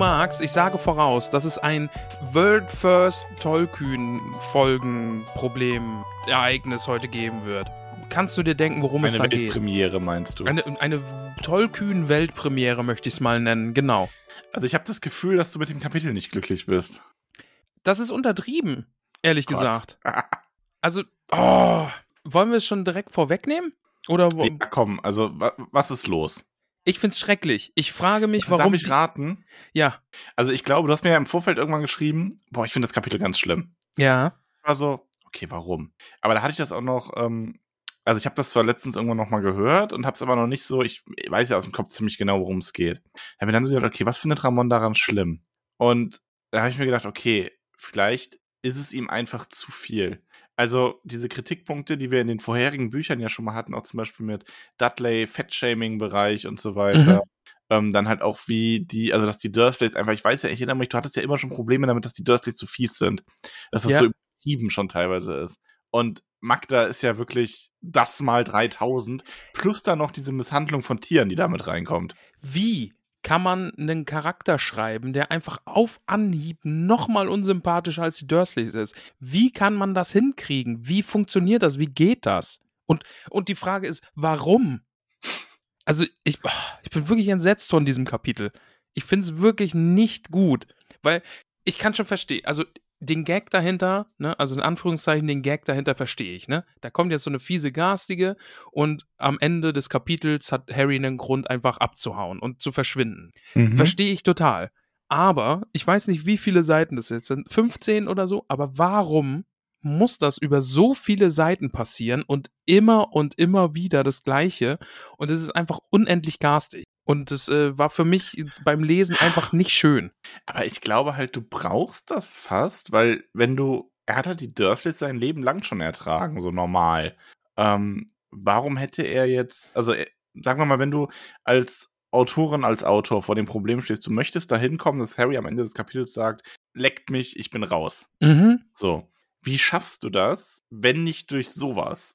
magst, ich sage voraus, dass es ein World First Tollkühn Folgen Problem Ereignis heute geben wird. Kannst du dir denken, worum es Eine da geht? Weltpremiere meinst du? Eine, eine tollkühn Weltpremiere möchte ich es mal nennen, genau. Also ich habe das Gefühl, dass du mit dem Kapitel nicht glücklich bist. Das ist untertrieben, ehrlich Gott. gesagt. Also, oh, wollen wir es schon direkt vorwegnehmen? Oder wo? Ja, komm, also wa was ist los? Ich finde es schrecklich. Ich frage mich, Also, warum. darf ich raten? ja, Also ich glaube, du hast mir ja im Vorfeld irgendwann geschrieben, boah, ich finde das Kapitel ganz schlimm. ja. Ich war so, okay, warum? Aber da hatte ich das auch noch, ähm, also ich habe das zwar letztens irgendwann noch mal gehört und habe es aber noch nicht so, ich weiß ja aus dem Kopf ziemlich genau, worum es geht. Da habe mir dann so gedacht, okay, was findet Ramon daran schlimm? Und da habe ich mir gedacht, okay, vielleicht ist es ihm einfach zu viel. Also diese Kritikpunkte, die wir in den vorherigen Büchern ja schon mal hatten, auch zum Beispiel mit Dudley, Fettshaming-Bereich und so weiter. Ähm, dann halt auch wie die, also dass die Dursleys einfach, ich weiß ja, ich erinnere mich, du hattest ja immer schon Probleme damit, dass die Dursleys zu fies sind. Dass das Ja. so übertrieben schon teilweise ist. Und Magda ist ja wirklich das mal 3000, plus dann noch diese Misshandlung von Tieren, die damit reinkommt. Wie kann man einen Charakter schreiben, der einfach auf Anhieb nochmal unsympathischer als die Dursleys ist? Wie kann man das hinkriegen? Wie funktioniert das? Wie geht das? Und, und die Frage ist, warum? Also, ich, ich bin wirklich entsetzt von diesem Kapitel. Ich finde es wirklich nicht gut, weil ich kann schon verstehen, also den Gag dahinter, ne, also in Anführungszeichen den Gag dahinter verstehe ich, ne? Da kommt jetzt so eine fiese Garstige und am Ende des Kapitels hat Harry einen Grund, einfach abzuhauen und zu verschwinden. Mhm. Verstehe ich total. Aber ich weiß nicht, wie viele Seiten das jetzt sind, 15 oder so, aber warum muss das über so viele Seiten passieren und immer und immer wieder das Gleiche? Und es ist einfach unendlich garstig. Und es äh, war für mich beim Lesen einfach nicht schön. Aber ich glaube halt, du brauchst das fast, weil wenn du, er hat halt die Dursleys sein Leben lang schon ertragen, so normal. Ähm, warum hätte er jetzt, also äh, sagen wir mal, wenn du als Autorin, als Autor vor dem Problem stehst, du möchtest da hinkommen, dass Harry am Ende des Kapitels sagt, leckt mich, ich bin raus. Mhm. So. Wie schaffst du das, wenn nicht durch sowas?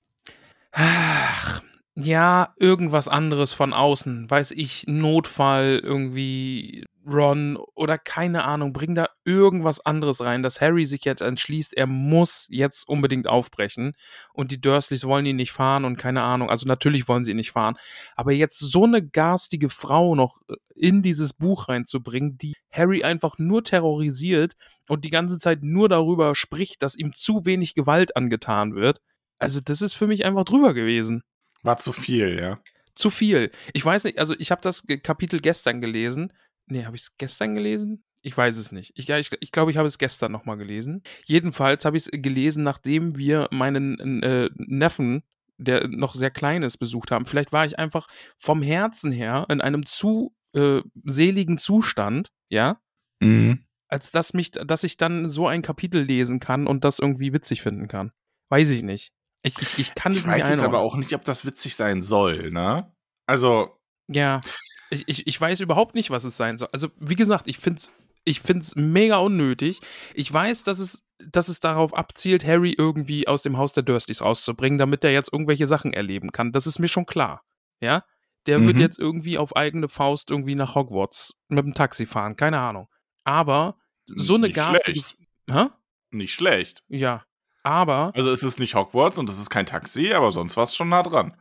Ach, ja, irgendwas anderes von außen. Weiß ich, Notfall, irgendwie Ron oder keine Ahnung, bring da irgendwas anderes rein, dass Harry sich jetzt entschließt, er muss jetzt unbedingt aufbrechen und die Dursleys wollen ihn nicht fahren und keine Ahnung, also natürlich wollen sie ihn nicht fahren, aber jetzt so eine garstige Frau noch äh, in dieses Buch reinzubringen, die Harry einfach nur terrorisiert und die ganze Zeit nur darüber spricht, dass ihm zu wenig Gewalt angetan wird, also das ist für mich einfach drüber gewesen. War zu viel, ja. Zu viel. Ich weiß nicht, also ich habe das Kapitel gestern gelesen. Nee, habe ich es gestern gelesen? Ich weiß es nicht. Ich, ja, ich, ich glaube, ich habe es gestern nochmal gelesen. Jedenfalls habe ich es gelesen, nachdem wir meinen äh, Neffen, der noch sehr klein ist, besucht haben. Vielleicht war ich einfach vom Herzen her in einem zu äh, seligen Zustand, ja, Mhm. als dass mich, dass ich dann so ein Kapitel lesen kann und das irgendwie witzig finden kann. Weiß ich nicht. Ich, ich, ich kann Ich es weiß nicht jetzt aber auch nicht, ob das witzig sein soll, ne? Also, Ja, ich, ich, ich weiß überhaupt nicht, was es sein soll. Also, wie gesagt, ich finde es ich find's mega unnötig. Ich weiß, dass es, dass es darauf abzielt, Harry irgendwie aus dem Haus der Dursleys rauszubringen, damit er jetzt irgendwelche Sachen erleben kann. Das ist mir schon klar. Ja? Der wird Mhm. jetzt irgendwie auf eigene Faust irgendwie nach Hogwarts mit dem Taxi fahren. Keine Ahnung. Aber so eine Nicht garstige. schlecht. Hä? nicht schlecht. Ja. Aber. Also es ist nicht Hogwarts und es ist kein Taxi, aber sonst war es schon nah dran.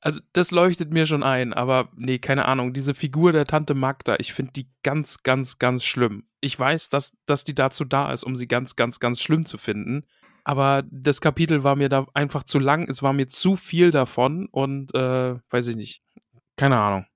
Also, das leuchtet mir schon ein, aber nee, keine Ahnung. Diese Figur der Tante Magda, ich finde die ganz, ganz, ganz schlimm. Ich weiß, dass, dass die dazu da ist, um sie ganz, ganz, ganz schlimm zu finden. Aber das Kapitel war mir da einfach zu lang. Es war mir zu viel davon und, äh, weiß ich nicht. Keine Ahnung.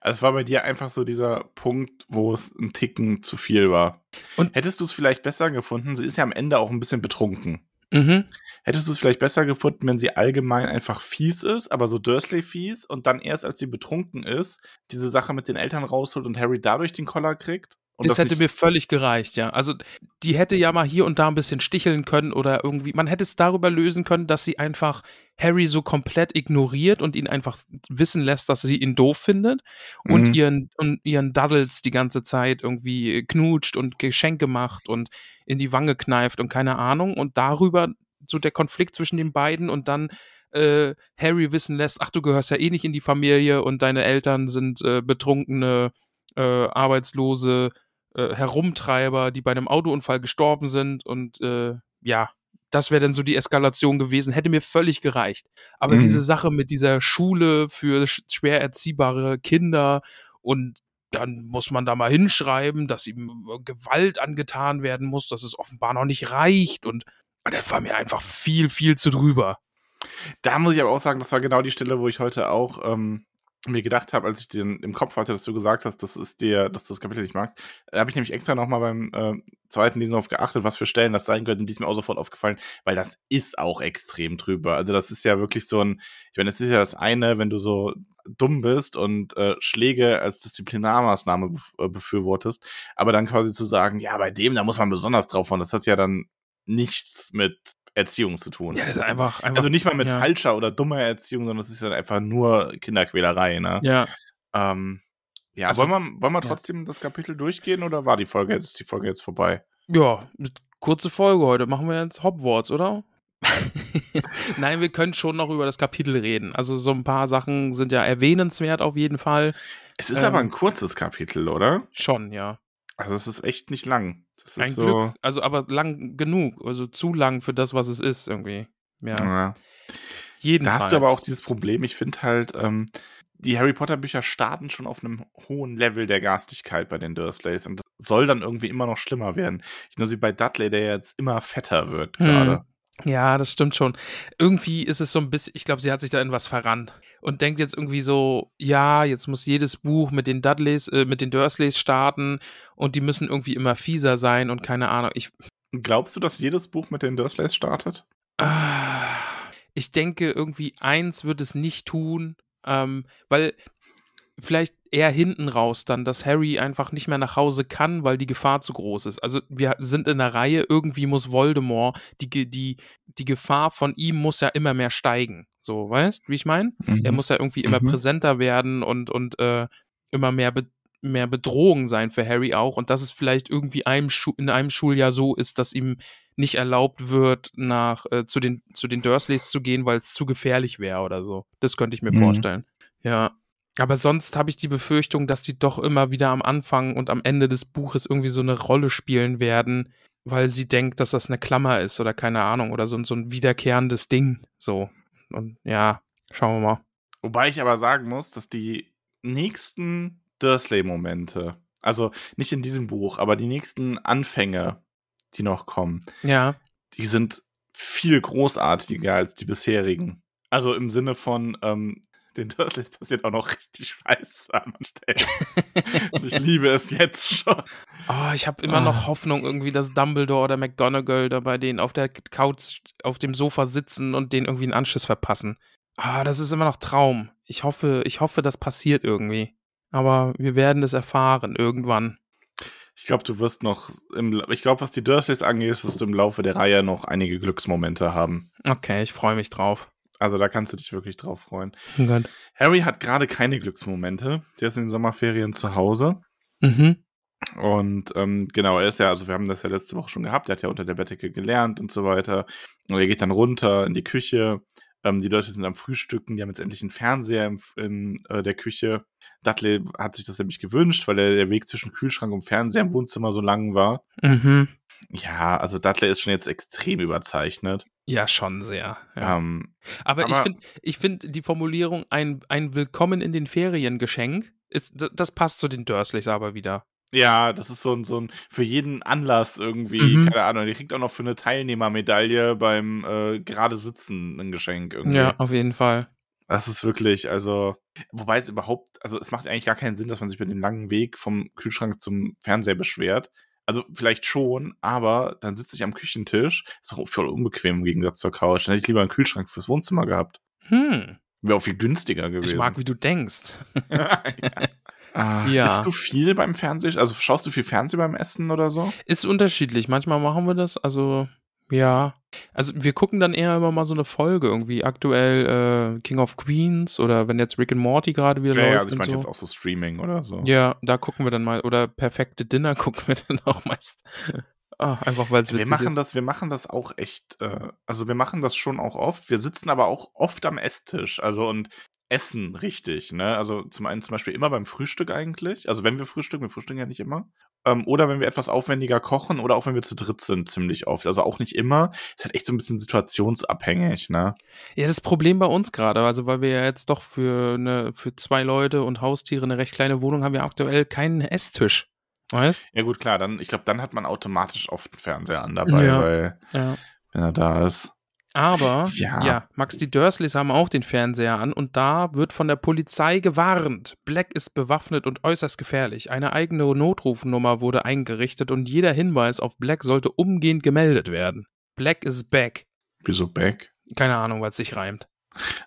Also es war bei dir einfach so dieser Punkt, wo es ein Ticken zu viel war. Und- hättest du es vielleicht besser gefunden? Sie ist ja am Ende auch ein bisschen betrunken. Mhm. Hättest du es vielleicht besser gefunden, wenn sie allgemein einfach fies ist, aber so Dursley fies und dann erst, als sie betrunken ist, diese Sache mit den Eltern rausholt und Harry dadurch den Koller kriegt? Und das hätte mir völlig gereicht, ja. Also die hätte ja mal hier und da ein bisschen sticheln können oder irgendwie. Man hätte es darüber lösen können, dass sie einfach Harry so komplett ignoriert und ihn einfach wissen lässt, dass sie ihn doof findet und Mhm. ihren und ihren Duddles die ganze Zeit irgendwie knutscht und Geschenke macht und in die Wange kneift und keine Ahnung und darüber so der Konflikt zwischen den beiden und dann äh, Harry wissen lässt, ach du gehörst ja eh nicht in die Familie und deine Eltern sind äh, betrunkene äh, arbeitslose äh, Herumtreiber, die bei einem Autounfall gestorben sind und äh, ja, das wäre dann so die Eskalation gewesen, hätte mir völlig gereicht. Aber Mhm. diese Sache mit dieser Schule für sch schwer erziehbare Kinder und dann muss man da mal hinschreiben, dass ihm äh, Gewalt angetan werden muss, dass es offenbar noch nicht reicht und ah, das war mir einfach viel, viel zu drüber. Da muss ich aber auch sagen, das war genau die Stelle, wo ich heute auch ähm, mir gedacht habe, als ich den im Kopf hatte, dass du gesagt hast, das ist dir, dass du das Kapitel nicht magst. Da habe ich nämlich extra nochmal beim äh, zweiten Lesen darauf geachtet, was für Stellen das sein könnten. Die ist mir auch sofort aufgefallen, weil das ist auch extrem drüber. Also das ist ja wirklich so ein, ich meine, das ist ja das eine, wenn du so dumm bist und äh, Schläge als Disziplinarmaßnahme äh, befürwortest, aber dann quasi zu sagen, ja, bei dem, da muss man besonders drauf hauen, das hat ja dann nichts mit Erziehung zu tun. Ja, das ist einfach, einfach Also nicht mal mit ja. falscher oder dummer Erziehung, sondern es ist ja einfach nur Kinderquälerei, ne? Ja, Ähm, ja, Also- wollen wir, wollen wir ja. trotzdem das Kapitel durchgehen oder war die Folge jetzt, ist die Folge jetzt vorbei? Ja, kurze Folge heute. Machen wir jetzt Hogwarts, oder? Nein, wir können schon noch über das Kapitel reden. Also so ein paar Sachen sind ja erwähnenswert auf jeden Fall. Es ist Ähm, aber ein kurzes Kapitel, oder? Schon, ja. Also es ist echt nicht lang. Das Ein so, Glück. Also aber lang genug. Also zu lang für das, was es ist irgendwie. Ja. Ja. Da Jedenfalls. hast du aber auch dieses Problem, ich finde halt, ähm, die Harry Potter Bücher starten schon auf einem hohen Level der Garstigkeit bei den Dursleys und soll dann irgendwie immer noch schlimmer werden. Ich nur wie bei Dudley, der jetzt immer fetter wird Hm. Ja, das stimmt schon. Irgendwie ist es so ein bisschen, ich glaube, sie hat sich da in was verrannt und denkt jetzt irgendwie so, ja, jetzt muss jedes Buch mit den Dudleys, äh, mit den Dursleys starten und die müssen irgendwie immer fieser sein und keine Ahnung. Ich, Glaubst du, dass jedes Buch mit den Dursleys startet? ah, ich denke, irgendwie eins wird es nicht tun, ähm, weil vielleicht eher hinten raus dann, dass Harry einfach nicht mehr nach Hause kann, weil die Gefahr zu groß ist. Also wir sind in der Reihe, irgendwie muss Voldemort, die, die, die Gefahr von ihm muss ja immer mehr steigen. So, weißt, wie ich meine? Er muss ja irgendwie immer Mhm. präsenter werden und, und äh, immer mehr, Be mehr Bedrohung sein für Harry auch. Und dass es vielleicht irgendwie einem Schu in einem Schuljahr so ist, dass ihm nicht erlaubt wird, nach äh, zu, den, zu den Dursleys zu gehen, weil es zu gefährlich wäre oder so. Das könnte ich mir Mhm. vorstellen. Ja. Aber sonst habe ich die Befürchtung, dass die doch immer wieder am Anfang und am Ende des Buches irgendwie so eine Rolle spielen werden, weil sie denkt, dass das eine Klammer ist oder keine Ahnung oder so, so ein wiederkehrendes Ding. So. Und ja, schauen wir mal. Wobei ich aber sagen muss, dass die nächsten Dursley-Momente, also nicht in diesem Buch, aber die nächsten Anfänge, die noch kommen, Ja. die sind viel großartiger als die bisherigen. Also im Sinne von, ähm, den Dursleys passiert auch noch richtig Scheiße an Stellen. Und ich liebe es jetzt schon. Oh, ich habe immer Ah. noch Hoffnung irgendwie, dass Dumbledore oder McGonagall da bei denen auf der Couch auf dem Sofa sitzen und denen irgendwie einen Anschluss verpassen. Ah, das ist immer noch Traum. Ich hoffe, ich hoffe, das passiert irgendwie. Aber wir werden es erfahren irgendwann. Ich glaube, du wirst noch, im, ich glaube, was die Dursleys angeht, wirst du im Laufe der Reihe noch einige Glücksmomente haben. Okay, ich freue mich drauf. Also da kannst du dich wirklich drauf freuen. Oh. Harry hat gerade keine Glücksmomente. Der ist in den Sommerferien zu Hause. Mhm. Und ähm, genau, er ist ja, also wir haben das ja letzte Woche schon gehabt, er hat ja unter der Bettdecke gelernt und so weiter. Und er geht dann runter in die Küche. Ähm, die Leute sind am Frühstücken, die haben jetzt endlich einen Fernseher im, in äh, der Küche. Dudley hat sich das nämlich gewünscht, weil der, der Weg zwischen Kühlschrank und Fernseher im Wohnzimmer so lang war. Mhm. Ja, also Dudley ist schon jetzt extrem überzeichnet. Ja, schon sehr. Ja. Ähm, aber, ich aber- finde ich find die Formulierung ein, ein Willkommen in den Ferien Geschenk, ist, das passt zu den Dursleys aber wieder. Ja, das ist so ein, so ein für jeden Anlass irgendwie, Mhm. keine Ahnung. Die kriegt auch noch für eine Teilnehmermedaille beim äh, gerade Sitzen ein Geschenk irgendwie. Ja, auf jeden Fall. Das ist wirklich, also, wobei es überhaupt, also es macht eigentlich gar keinen Sinn, dass man sich mit dem langen Weg vom Kühlschrank zum Fernseher beschwert. Also vielleicht schon, aber dann sitze ich am Küchentisch, ist doch voll unbequem im Gegensatz zur Couch. Dann hätte ich lieber einen Kühlschrank fürs Wohnzimmer gehabt. Hm. Wäre auch viel günstiger gewesen. Ich mag, wie du denkst. ja. Ah, Ja. Isst du viel beim Fernsehen? Also schaust du viel Fernsehen beim Essen oder so? Ist unterschiedlich. Manchmal machen wir das, also ja. Also wir gucken dann eher immer mal so eine Folge irgendwie. Aktuell äh, King of Queens oder wenn jetzt Rick and Morty gerade wieder Ja, ja, läuft. also ich und meinte so. jetzt auch so Streaming oder so. Ja, da gucken wir dann mal. Oder perfekte Dinner gucken wir dann auch meist. Ah, einfach weil es Wir machen ist. das, wir machen das auch echt, äh, also wir machen das schon auch oft. Wir sitzen aber auch oft am Esstisch, also und essen richtig, ne? Also zum einen zum Beispiel immer beim Frühstück eigentlich, also wenn wir frühstücken, wir frühstücken ja nicht immer, ähm, oder wenn wir etwas aufwendiger kochen oder auch wenn wir zu dritt sind, ziemlich oft. Also auch nicht immer. Ist halt echt so ein bisschen situationsabhängig, ne? Ja, das Problem bei uns gerade, also weil wir ja jetzt doch für eine, für zwei Leute und Haustiere eine recht kleine Wohnung haben wir aktuell keinen Esstisch. Weißt? Ja gut, klar, dann, ich glaube, dann hat man automatisch oft einen Fernseher an dabei, Ja. weil Ja. wenn er da ist. Aber, Ja. ja. Max, die Dursleys haben auch den Fernseher an und da wird von der Polizei gewarnt. Black ist bewaffnet und äußerst gefährlich. Eine eigene Notrufnummer wurde eingerichtet und jeder Hinweis auf Black sollte umgehend gemeldet werden. Black is back. Wieso Back? Keine Ahnung, was sich reimt.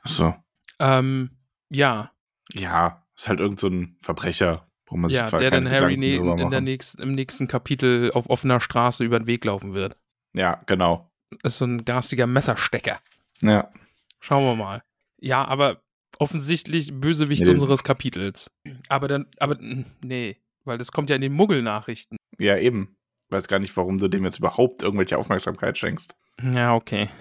Achso. Ähm, ja, Ja, ist halt irgend so ein Verbrecher, wo man ja, sich zwar der dann Harry ne in der nächsten, im nächsten Kapitel auf offener Straße über den Weg laufen wird. Ja, genau. Ist so ein garstiger Messerstecker. Ja. Schauen wir mal. Ja, aber offensichtlich Bösewicht Nee. unseres Kapitels. Aber dann, aber nee, weil das kommt ja in den Muggel-Nachrichten. Ja, eben. Weiß gar nicht, warum du dem jetzt überhaupt irgendwelche Aufmerksamkeit schenkst. Ja, okay.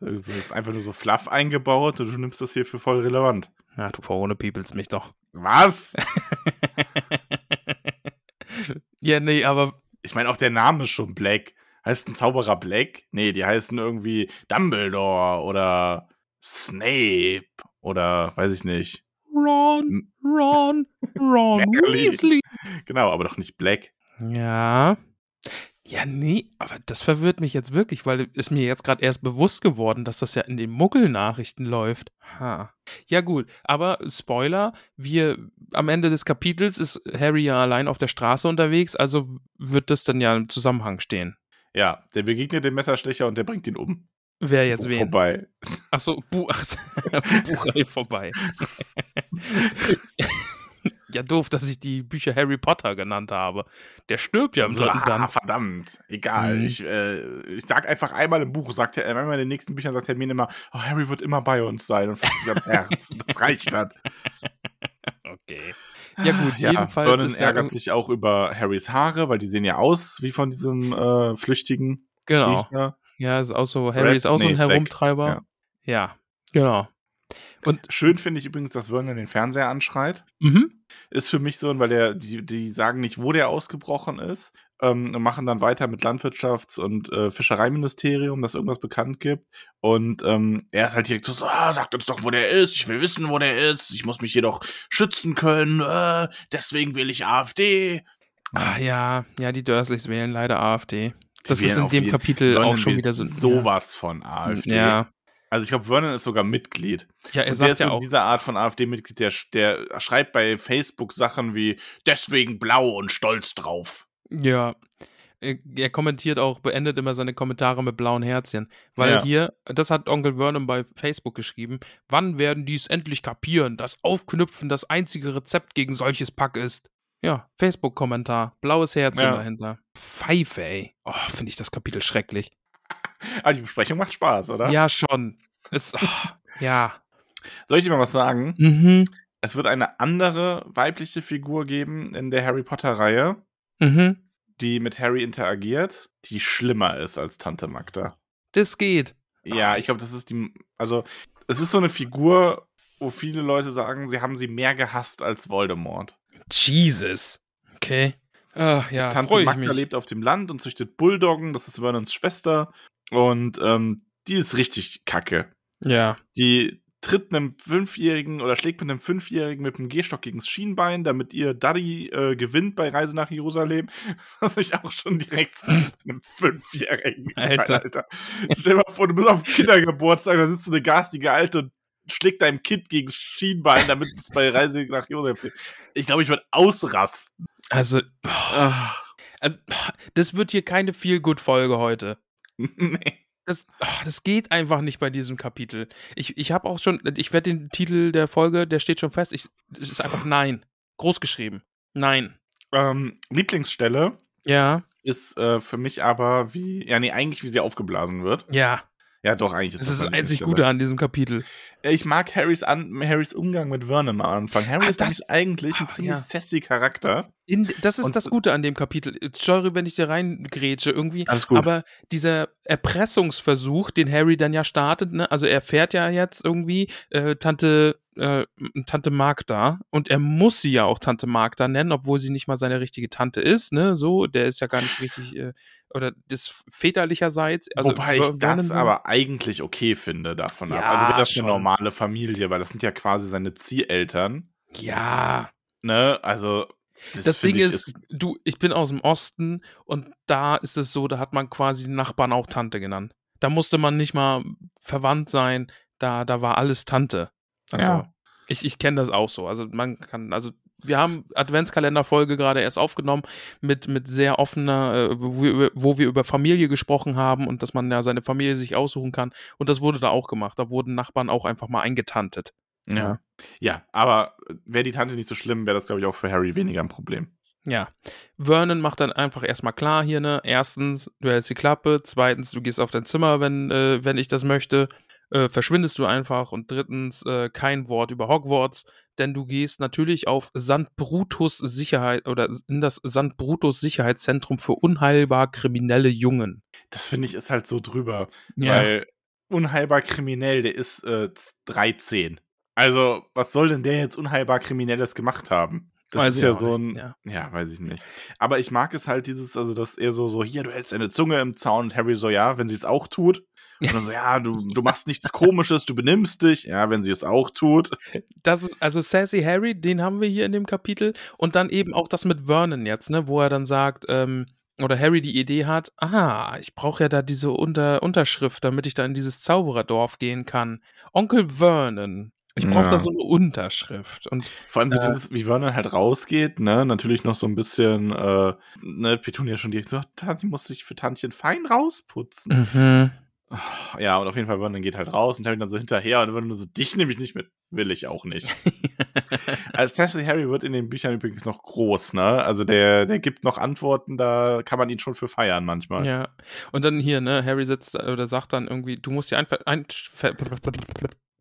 Es ist einfach nur so fluff eingebaut und du nimmst das hier für voll relevant. Ja, du verhohne Peoples mich doch. Was? ja, nee, aber Ich meine, auch der Name ist schon Black. Heißt ein Zauberer Black? Nee, die heißen irgendwie Dumbledore oder Snape oder weiß ich nicht. Ron, Ron, Ron. Weasley. Genau, aber doch nicht Black. Ja. Ja, nee, aber das verwirrt mich jetzt wirklich, weil es mir jetzt gerade erst bewusst geworden, dass das ja in den Muggel-Nachrichten läuft. Ha. Ja, gut, aber Spoiler, wir am Ende des Kapitels ist Harry ja allein auf der Straße unterwegs, also wird das dann ja im Zusammenhang stehen. Ja, der begegnet dem Messerstecher und der bringt ihn um. Wer jetzt wen? Vorbei. Achso, Bu ach so, Buchreihe vorbei. ja, doof, dass ich die Bücher Harry Potter genannt habe. Der stirbt ja im So, dritten ah, verdammt. Egal. Mhm. Ich, äh, ich sag einfach einmal im Buch, sagt er, einmal in den nächsten Büchern sagt Hermine immer, oh, Harry wird immer bei uns sein und fasst sich ans Herz. Das reicht dann. Okay. Ja gut, Ja, jedenfalls Vernon ist ärgert sich auch über Harrys Haare, weil die sehen ja aus wie von diesem äh, Flüchtigen. genau. Riecher. Ja, ist auch so Harry Red- ist auch so ein nee. Herumtreiber. Ja. genau. Schön finde ich übrigens, dass Vernon den Fernseher anschreit. Mhm. Ist für mich so, weil der, die, die sagen nicht, wo der ausgebrochen ist, ähm, machen dann weiter mit Landwirtschafts- und äh, Fischereiministerium, dass irgendwas bekannt gibt. Und ähm, er ist halt direkt so, so ah, sagt uns doch, wo der ist. Ich will wissen, wo der ist. Ich muss mich hier doch schützen können. Äh, deswegen will ich AfD. Ah, ja, ja, die Dursleys wählen leider AfD. Das ist in dem Kapitel auch schon wieder so. Sowas von AfD. Ja, Also ich glaube, Vernon ist sogar Mitglied. ja er und der sagt ist ja so auch. dieser Art von AfD-Mitglied, der, der schreibt bei Facebook Sachen wie deswegen blau und stolz drauf. Ja. Er er kommentiert auch, beendet immer seine Kommentare mit blauen Herzchen. Weil Ja. hier, das hat Onkel Vernon bei Facebook geschrieben, wann werden die es endlich kapieren, dass Aufknüpfen das einzige Rezept gegen solches Pack ist? Ja, Facebook-Kommentar, blaues Herzchen Ja. dahinter. Pfeife, ey. Oh, finde ich das Kapitel schrecklich. Aber die Besprechung macht Spaß, oder? Ja, schon. Es, oh, ja. Soll ich dir mal was sagen? Mhm. Es wird eine andere weibliche Figur geben in der Harry Potter-Reihe, Mhm. die mit Harry interagiert, die schlimmer ist als Tante Magda. Das geht. Ja, ich glaube, das ist die. Also, es ist so eine Figur, wo viele Leute sagen, sie haben sie mehr gehasst als Voldemort. Jesus. Okay. Ach, ja, Tante Magda lebt auf dem Land und züchtet Bulldoggen, das ist Vernons Schwester. Und ähm, die ist richtig kacke. Ja. Die tritt einem Fünfjährigen oder schlägt mit einem Fünfjährigen mit einem Gehstock gegen das Schienbein, damit ihr Daddy äh, gewinnt bei Reise nach Jerusalem. Was ich auch schon direkt mit einem Fünfjährigen. Alter. Alter. Stell dir mal vor, du bist auf dem Kindergeburtstag, da sitzt eine garstige Alte und schlägt deinem Kind gegen das Schienbein, damit es bei Reise nach Jerusalem fliegt. Ich glaube, ich würde ausrasten. Also, also, das wird hier keine Feel-Good-Folge heute. nee. Das, ach, das geht einfach nicht bei diesem Kapitel. Ich, ich habe auch schon, ich werde den Titel der Folge, der steht schon fest. Ich, es ist einfach Nein. Groß geschrieben. Nein. Ähm, Lieblingsstelle Ja, ist äh, für mich aber wie, ja, nee, eigentlich wie sie aufgeblasen wird. ja. Ja, doch, eigentlich Das ist das einzig. Gute an diesem Kapitel. Ich mag Harrys, an, Harrys Umgang mit Vernon am Anfang. Harry Ah, ist das- eigentlich ein Ah, ziemlich ja. sassy Charakter. In, das ist Und- das Gute an dem Kapitel. Sorry, wenn ich dir reingrätsche irgendwie. Alles gut. Aber dieser Erpressungsversuch, den Harry dann ja startet, ne? also er fährt ja jetzt irgendwie äh, Tante, äh, Tante Magda und er muss sie ja auch Tante Magda nennen, obwohl sie nicht mal seine richtige Tante ist, ne? So, der ist ja gar nicht richtig, äh, oder das väterlicherseits. Also Wobei ich das aber eigentlich okay finde davon ab. Ja, Also wäre das schon. eine normale Familie, weil das sind ja quasi seine Zieheltern. Ja, Ne? Also. Das Ding finde ich, ist, du, ich bin aus dem Osten und da ist es so, da hat man quasi den Nachbarn auch Tante genannt. Da musste man nicht mal verwandt sein, da, da war alles Tante. Also, Ja. ich, ich kenne das auch so. Also man kann, also wir haben Adventskalenderfolge gerade erst aufgenommen mit, mit sehr offener, äh, wo, wir, über- wo wir über Familie gesprochen haben und dass man ja seine Familie sich aussuchen kann. Und das wurde da auch gemacht. Da wurden Nachbarn auch einfach mal eingetantet. Ja. ja, aber wäre die Tante nicht so schlimm, wäre das, glaube ich, auch für Harry weniger ein Problem. Ja. Vernon macht dann einfach erstmal klar hier, ne? Erstens, du hältst die Klappe. Zweitens, du gehst auf dein Zimmer, wenn, äh, wenn ich das möchte. Äh, verschwindest du einfach. Und drittens, äh, kein Wort über Hogwarts, denn du gehst natürlich auf St. Brutus Sicherheit oder in das St. Brutus Sicherheitszentrum für unheilbar kriminelle Jungen. Das finde ich ist halt so drüber. Weil unheilbar kriminell, der ist äh, 13. Also, was soll denn der jetzt unheilbar Kriminelles gemacht haben? Das Weiß ist ja so ein. ja. Ja. weiß ich nicht. Aber ich mag es halt dieses, also, dass er so, so, hier, du hältst deine Zunge im Zaun und Harry so, ja, wenn sie es auch tut. Und so, ja, du, du machst nichts Komisches, du benimmst dich. Ja, wenn sie es auch tut. Das ist also Sassy Harry, den haben wir hier in dem Kapitel. Und dann eben auch das mit Vernon jetzt, ne, wo er dann sagt, ähm, oder Harry die Idee hat, ah, ich brauche ja da diese Unter Unterschrift, damit ich da in dieses Zaubererdorf gehen kann. Onkel Vernon. Ich brauche Ja. da so eine Unterschrift. Und Vor allem so Äh. dieses, wie Vernon halt rausgeht, ne, natürlich noch so ein bisschen, äh, ne, Petunia schon direkt so, Tanti muss sich für Tantchen fein rausputzen. mhm. Ja, und auf jeden Fall Vernon geht halt raus und Harry dann so hinterher und Vernon so, dich nehme ich nicht mit. Will ich auch nicht. also Sassy Harry wird in den Büchern übrigens noch groß, ne? Also der, der gibt noch Antworten, da kann man ihn schon für feiern manchmal. Ja. Und dann hier, ne, Harry sitzt oder sagt dann irgendwie, du musst die Einver ein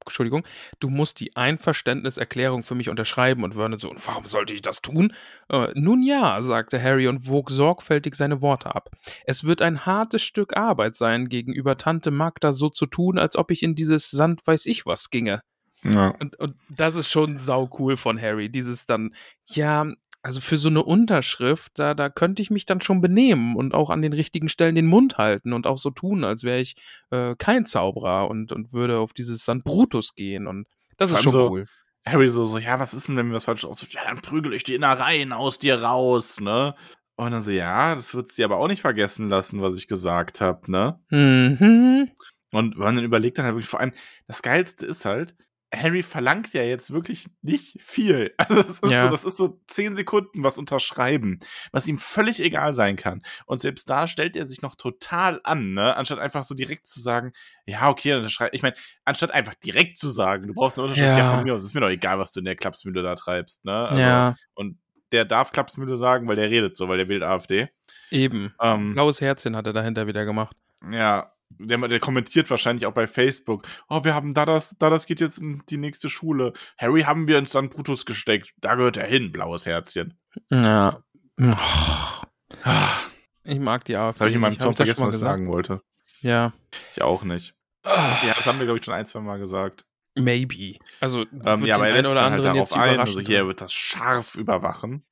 Entschuldigung, du musst die Einverständniserklärung für mich unterschreiben und Vernon so, und warum sollte ich das tun? Äh, nun ja, sagte Harry und wog sorgfältig seine Worte ab. Es wird ein hartes Stück Arbeit sein, gegenüber Tante Magda so zu tun, als ob ich in dieses Sand weiß ich was ginge. Ja. Und, und das ist schon sau cool von Harry. Dieses dann, ja, also für so eine Unterschrift, da, da könnte ich mich dann schon benehmen und auch an den richtigen Stellen den Mund halten und auch so tun, als wäre ich äh, kein Zauberer und, und würde auf dieses St. Brutus gehen. Und das ist schon so- cool. Harry so, so, ja, was ist denn, wenn mir was falsch aussieht? Ja, dann prügel ich die Innereien aus dir raus, ne? Und dann so, ja, das wird sie aber auch nicht vergessen lassen, was ich gesagt habe, ne? Mhm. Und Vernon überlegt dann halt wirklich vor allem, das Geilste ist halt, Harry verlangt ja jetzt wirklich nicht viel. Also das ist, Ja. so, das ist so zehn Sekunden was unterschreiben, was ihm völlig egal sein kann. Und selbst da stellt er sich noch total an, ne? Anstatt einfach so direkt zu sagen, ja, okay, dann unterschreib. Ich meine, anstatt einfach direkt zu sagen, du brauchst eine Unterschrift, ja. Ja. von mir aus, ist mir doch egal, was du in der Klapsmühle da treibst, ne? Also, ja, Und der darf Klapsmühle sagen, weil der redet so, weil der wählt AfD. eben. Ähm, Blaues Herzchen hat er dahinter wieder gemacht. ja, der, der kommentiert wahrscheinlich auch bei Facebook. Oh, wir haben da das, da das geht jetzt in die nächste Schule. Harry haben wir ins St. Brutus gesteckt. Da gehört er hin, blaues Herzchen. Ja. Ah, Ich mag die AfD. Das habe ich in meinem. Song vergessen, was ich sagen wollte. Ja. Ich auch nicht. Ja, das haben wir, glaube ich, schon ein, zwei Mal gesagt. Maybe. Also, das Ähm, wird ja, aber er den lässt oder dann halt darauf jetzt ein. Also hier wird das scharf überwachen.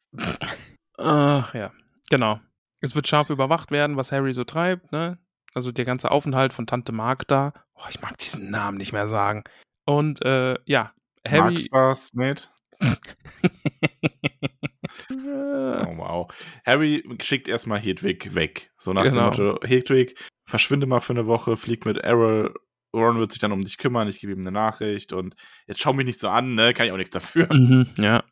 Ach ja, genau. Es wird scharf überwacht werden, was Harry so treibt, ne? Also der ganze Aufenthalt von Tante Magda. Oh, ich mag diesen Namen nicht mehr sagen. Und äh, ja, Harry. Magst das nicht? Oh, wow. Harry schickt erstmal Hedwig weg. So nach Genau. dem Motto, Hedwig, verschwinde mal für eine Woche, flieg mit Errol. Ron wird sich dann um dich kümmern, ich gebe ihm eine Nachricht und jetzt schau mich nicht so an, ne? Kann ich auch nichts dafür. Mhm, ja.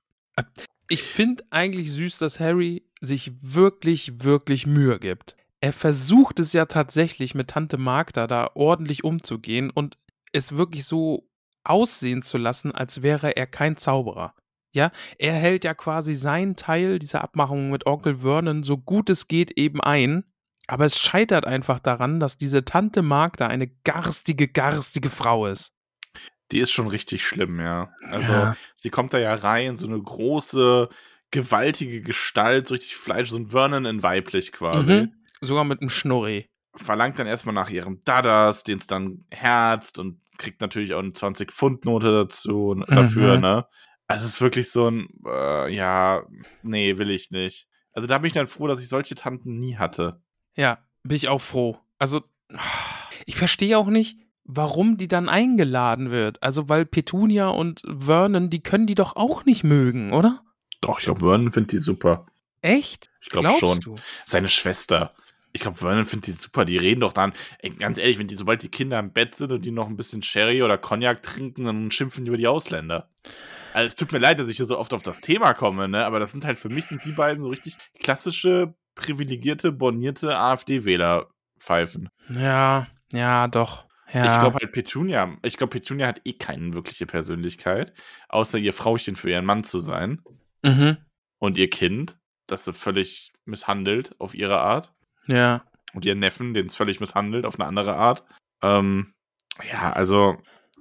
Ich finde eigentlich süß, dass Harry sich wirklich, wirklich Mühe gibt. Er versucht es ja tatsächlich mit Tante Magda da ordentlich umzugehen und es wirklich so aussehen zu lassen, als wäre er kein Zauberer. Ja, er hält ja quasi seinen Teil dieser Abmachung mit Onkel Vernon so gut es geht eben ein. Aber es scheitert einfach daran, dass diese Tante Magda eine garstige, garstige Frau ist. Die ist schon richtig schlimm, ja. Also, Ja. sie kommt da ja rein, so eine große, gewaltige Gestalt, so richtig Fleisch, so ein Vernon in weiblich quasi. Mhm. Sogar mit einem Schnurri. Verlangt dann erstmal nach ihrem Dadas, den es dann herzt und kriegt natürlich auch eine 20-Pfund-Note dazu, Mhm. dafür, ne? Also, es ist wirklich so ein, äh, ja, nee, will ich nicht. Also, da bin ich dann froh, dass ich solche Tanten nie hatte. Ja, bin ich auch froh. Also, ich verstehe auch nicht, warum die dann eingeladen wird. Also, weil Petunia und Vernon, die können die doch auch nicht mögen, oder? Doch, ich glaube, Vernon findet die super. Echt? Ich glaube schon. du? Seine Schwester. Ich glaube, Vernon findet die super. Die reden doch dann, ey, ganz ehrlich, wenn die, sobald die Kinder im Bett sind und die noch ein bisschen Sherry oder Cognac trinken, dann schimpfen die über die Ausländer. Also es tut mir leid, dass ich hier so oft auf das Thema komme, ne? Aber das sind halt für mich sind die beiden so richtig klassische, privilegierte, bornierte AfD-Wähler-Pfeifen. Ja, ja, doch. Ja. Ich glaube halt Petunia, ich glaube Petunia hat eh keine wirkliche Persönlichkeit, außer ihr Frauchen für ihren Mann zu sein Mhm. und ihr Kind, das sie völlig misshandelt auf ihre Art. Ja. und ihren Neffen, den es völlig misshandelt, auf eine andere Art. Ähm, ja, also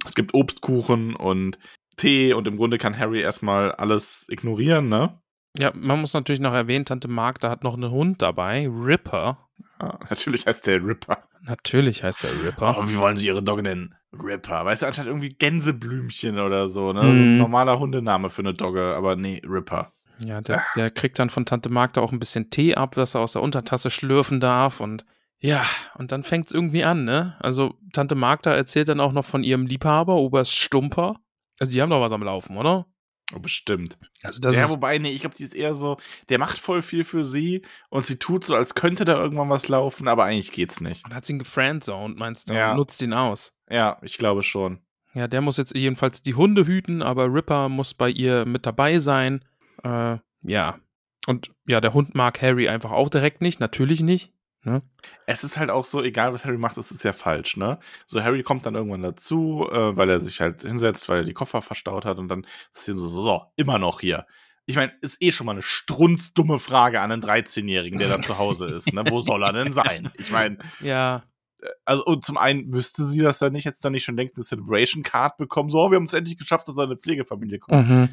es gibt Obstkuchen und Tee und im Grunde kann Harry erstmal alles ignorieren, ne? Ja, man muss natürlich noch erwähnen, Tante Magda hat noch einen Hund dabei, Ripper. Ja, natürlich heißt der Ripper. Natürlich heißt er Ripper. Oh, wie wollen sie ihre Dogge nennen? Ripper. Weißt du, anstatt irgendwie Gänseblümchen oder so, ne? So Mhm. ein normaler Hundename für eine Dogge, aber nee, Ripper. Ja, der, der kriegt dann von Tante Magda auch ein bisschen Tee ab, dass er aus der Untertasse schlürfen darf und ja, und dann fängt es irgendwie an, ne? Also Tante Magda erzählt dann auch noch von ihrem Liebhaber, Oberst Stumper. Also die haben doch was am Laufen, oder? Oh, bestimmt. Also das ja, wobei, nee, ich glaube, die ist eher so, der macht voll viel für sie und sie tut so, als könnte da irgendwann was laufen, aber eigentlich geht's nicht. und hat sie ihn gefriendzoned, meinst du? Ja. Und nutzt ihn aus. Ja, ich glaube schon. Ja, der muss jetzt jedenfalls die Hunde hüten, aber Ripper muss bei ihr mit dabei sein. Äh, ja. Und ja, der Hund mag Harry einfach auch direkt nicht, natürlich nicht. Ne? Es ist halt auch so, egal was Harry macht, es ist ja falsch, ne? So, Harry kommt dann irgendwann dazu, äh, weil er sich halt hinsetzt, weil er die Koffer verstaut hat und dann ist sie so, so, so, immer noch hier. Ich meine, ist eh schon mal eine strunzdumme Frage an einen 13-Jährigen, der da zu Hause ist, ne? Wo soll er denn sein? Ich meine, Ja, also und zum einen wüsste sie, dass er nicht jetzt dann nicht schon längst eine Celebration Card bekommen, so, oh, wir haben es endlich geschafft, dass er in eine Pflegefamilie kommt. mhm.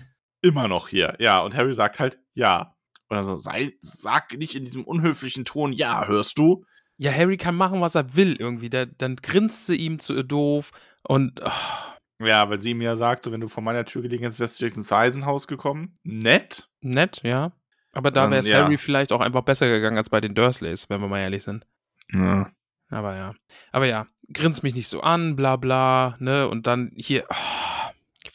Immer noch hier. Ja, und Harry sagt halt, ja. Und dann so, sei, sag nicht in diesem unhöflichen Ton, ja, hörst du? Ja, Harry kann machen, was er will irgendwie. Der, dann grinst sie ihm zu doof und ah, Ja, weil sie ihm ja sagt, so, wenn du vor meiner Tür gelegen hättest, wärst du direkt ins Eisenhaus gekommen. Nett. nett, ja. Aber da wäre es ja. Harry vielleicht auch einfach besser gegangen als bei den Dursleys, wenn wir mal ehrlich sind. Ja. Aber ja. Aber ja, grinst mich nicht so an, bla bla, ne? Und dann hier, ah,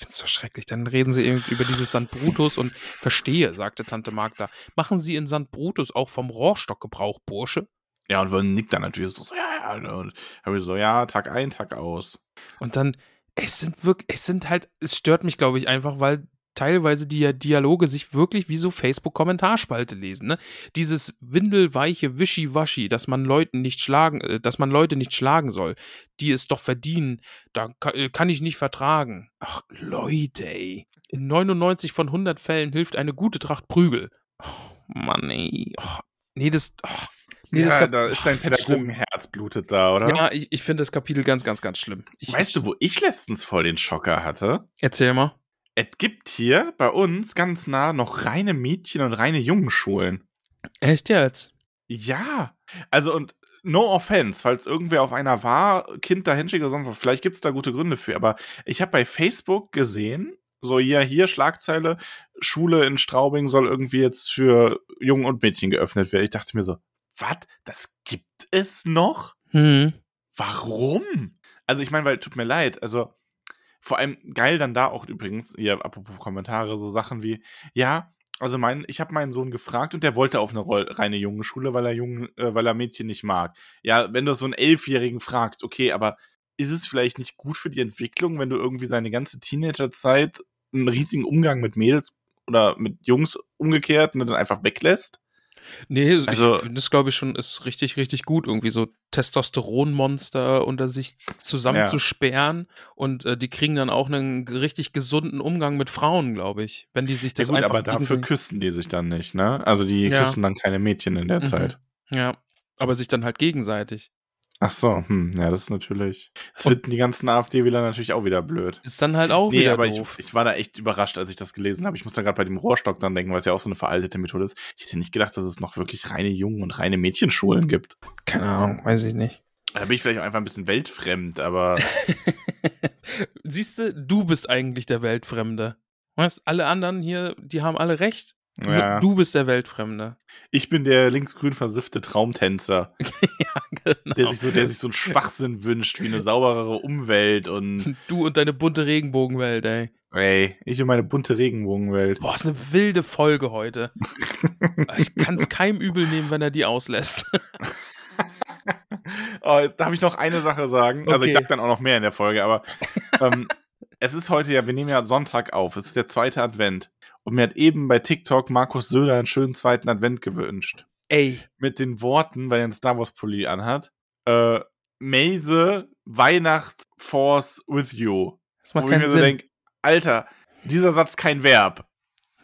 ich find's so schrecklich. Dann reden sie irgendwie über dieses St. Brutus und verstehe, sagte Tante Magda. Machen Sie in St. Brutus auch vom Rohrstock Gebrauch, Bursche? Ja, und Vernon nickt dann natürlich so, so, ja, ja. Und Harry so, ja, Tag ein, Tag aus. Und dann, es sind wirklich, es sind halt, es stört mich, glaube ich, einfach, weil teilweise die Dialoge sich wirklich wie so Facebook-Kommentarspalte lesen. Ne? Dieses windelweiche Wischiwaschi, dass man Leuten nicht schlagen, äh, dass man Leute nicht schlagen soll, die es doch verdienen, da ka- äh, kann ich nicht vertragen. Ach, Leute, ey. In 99 von 100 Fällen hilft eine gute Tracht Prügel. Oh, Mann, ey. Oh, nee, das. Oh, nee, das ja, da ist dein schlimm. Pädagogenherz blutet da, oder? Ja, ich, ich finde das Kapitel ganz, ganz, ganz schlimm. Ich, Weißt du, wo ich letztens voll den Schocker hatte? Erzähl mal. Es gibt hier bei uns ganz nah noch reine Mädchen- und reine Jungenschulen. Echt jetzt? Ja, also und no offense, falls irgendwer auf einer war, Kind da hinschickt oder sonst was, vielleicht gibt es da gute Gründe für, aber ich habe bei Facebook gesehen, so ja, hier Schlagzeile, Schule in Straubing soll irgendwie jetzt für Jungen und Mädchen geöffnet werden. Ich dachte mir so, was? Das gibt es noch? Hm. Warum? Also ich meine, weil tut mir leid, also Vor allem geil dann da auch übrigens, ja, apropos Kommentare, so Sachen wie, ja, also mein, ich habe meinen Sohn gefragt und der wollte auf eine reine Jungenschule, weil er Jungen, äh, weil er Mädchen nicht mag. Ja, wenn du so einen Elfjährigen fragst, okay, aber ist es vielleicht nicht gut für die Entwicklung, wenn du irgendwie seine ganze Teenagerzeit einen riesigen Umgang mit Mädels oder mit Jungs umgekehrt und dann einfach weglässt? Nee, also ich finde das, glaube ich, schon ist richtig, richtig gut, irgendwie so Testosteronmonster unter sich zusammenzusperren und äh, die kriegen dann auch einen richtig gesunden Umgang mit Frauen, glaube ich, wenn die sich Ja das gut, einfach aber dafür gegenseitig- küssen die sich dann nicht, ne? Also die Ja. küssen dann keine Mädchen in der Mhm. Zeit. Ja, aber sich dann halt gegenseitig. Ach so, hm, ja, das ist natürlich. Das Und- finden die ganzen AfD-Wähler natürlich auch wieder blöd. Ist dann halt auch Nee, wieder aber ich, doof. ich war da echt überrascht, als ich das gelesen habe. Ich muss da gerade bei dem Rohrstock dann denken, weil es ja auch so eine veraltete Methode ist. Ich hätte nicht gedacht, dass es noch wirklich reine Jungen- und reine Mädchenschulen gibt. Keine Ahnung, weiß ich nicht. Da bin ich vielleicht auch einfach ein bisschen weltfremd, aber Siehst du, du bist eigentlich der Weltfremde. Weißt, alle anderen hier, die haben alle recht. Ja, Du bist der Weltfremde. ich bin der linksgrün versiffte Traumtänzer, ja, genau. der sich so, der sich so einen Schwachsinn wünscht, wie eine sauberere Umwelt und du und deine bunte Regenbogenwelt, ey. ey, ich und meine bunte Regenbogenwelt. Boah, ist eine wilde Folge heute. ich kann es keinem übel nehmen, wenn er die auslässt. Oh, darf ich noch eine Sache sagen? Also ich Okay. sag dann auch noch mehr in der Folge, aber ähm, es ist heute ja, wir nehmen ja Sonntag auf, es ist der zweite Advent. Und mir hat eben bei TikTok Markus Söder einen schönen zweiten Advent gewünscht. Ey. Mit den Worten, weil er einen Star Wars Pulli anhat, äh, Maze, Weihnacht, Force with you. Das macht Wo ich mir keinen so Sinn. denke, Alter, dieser Satz kein Verb.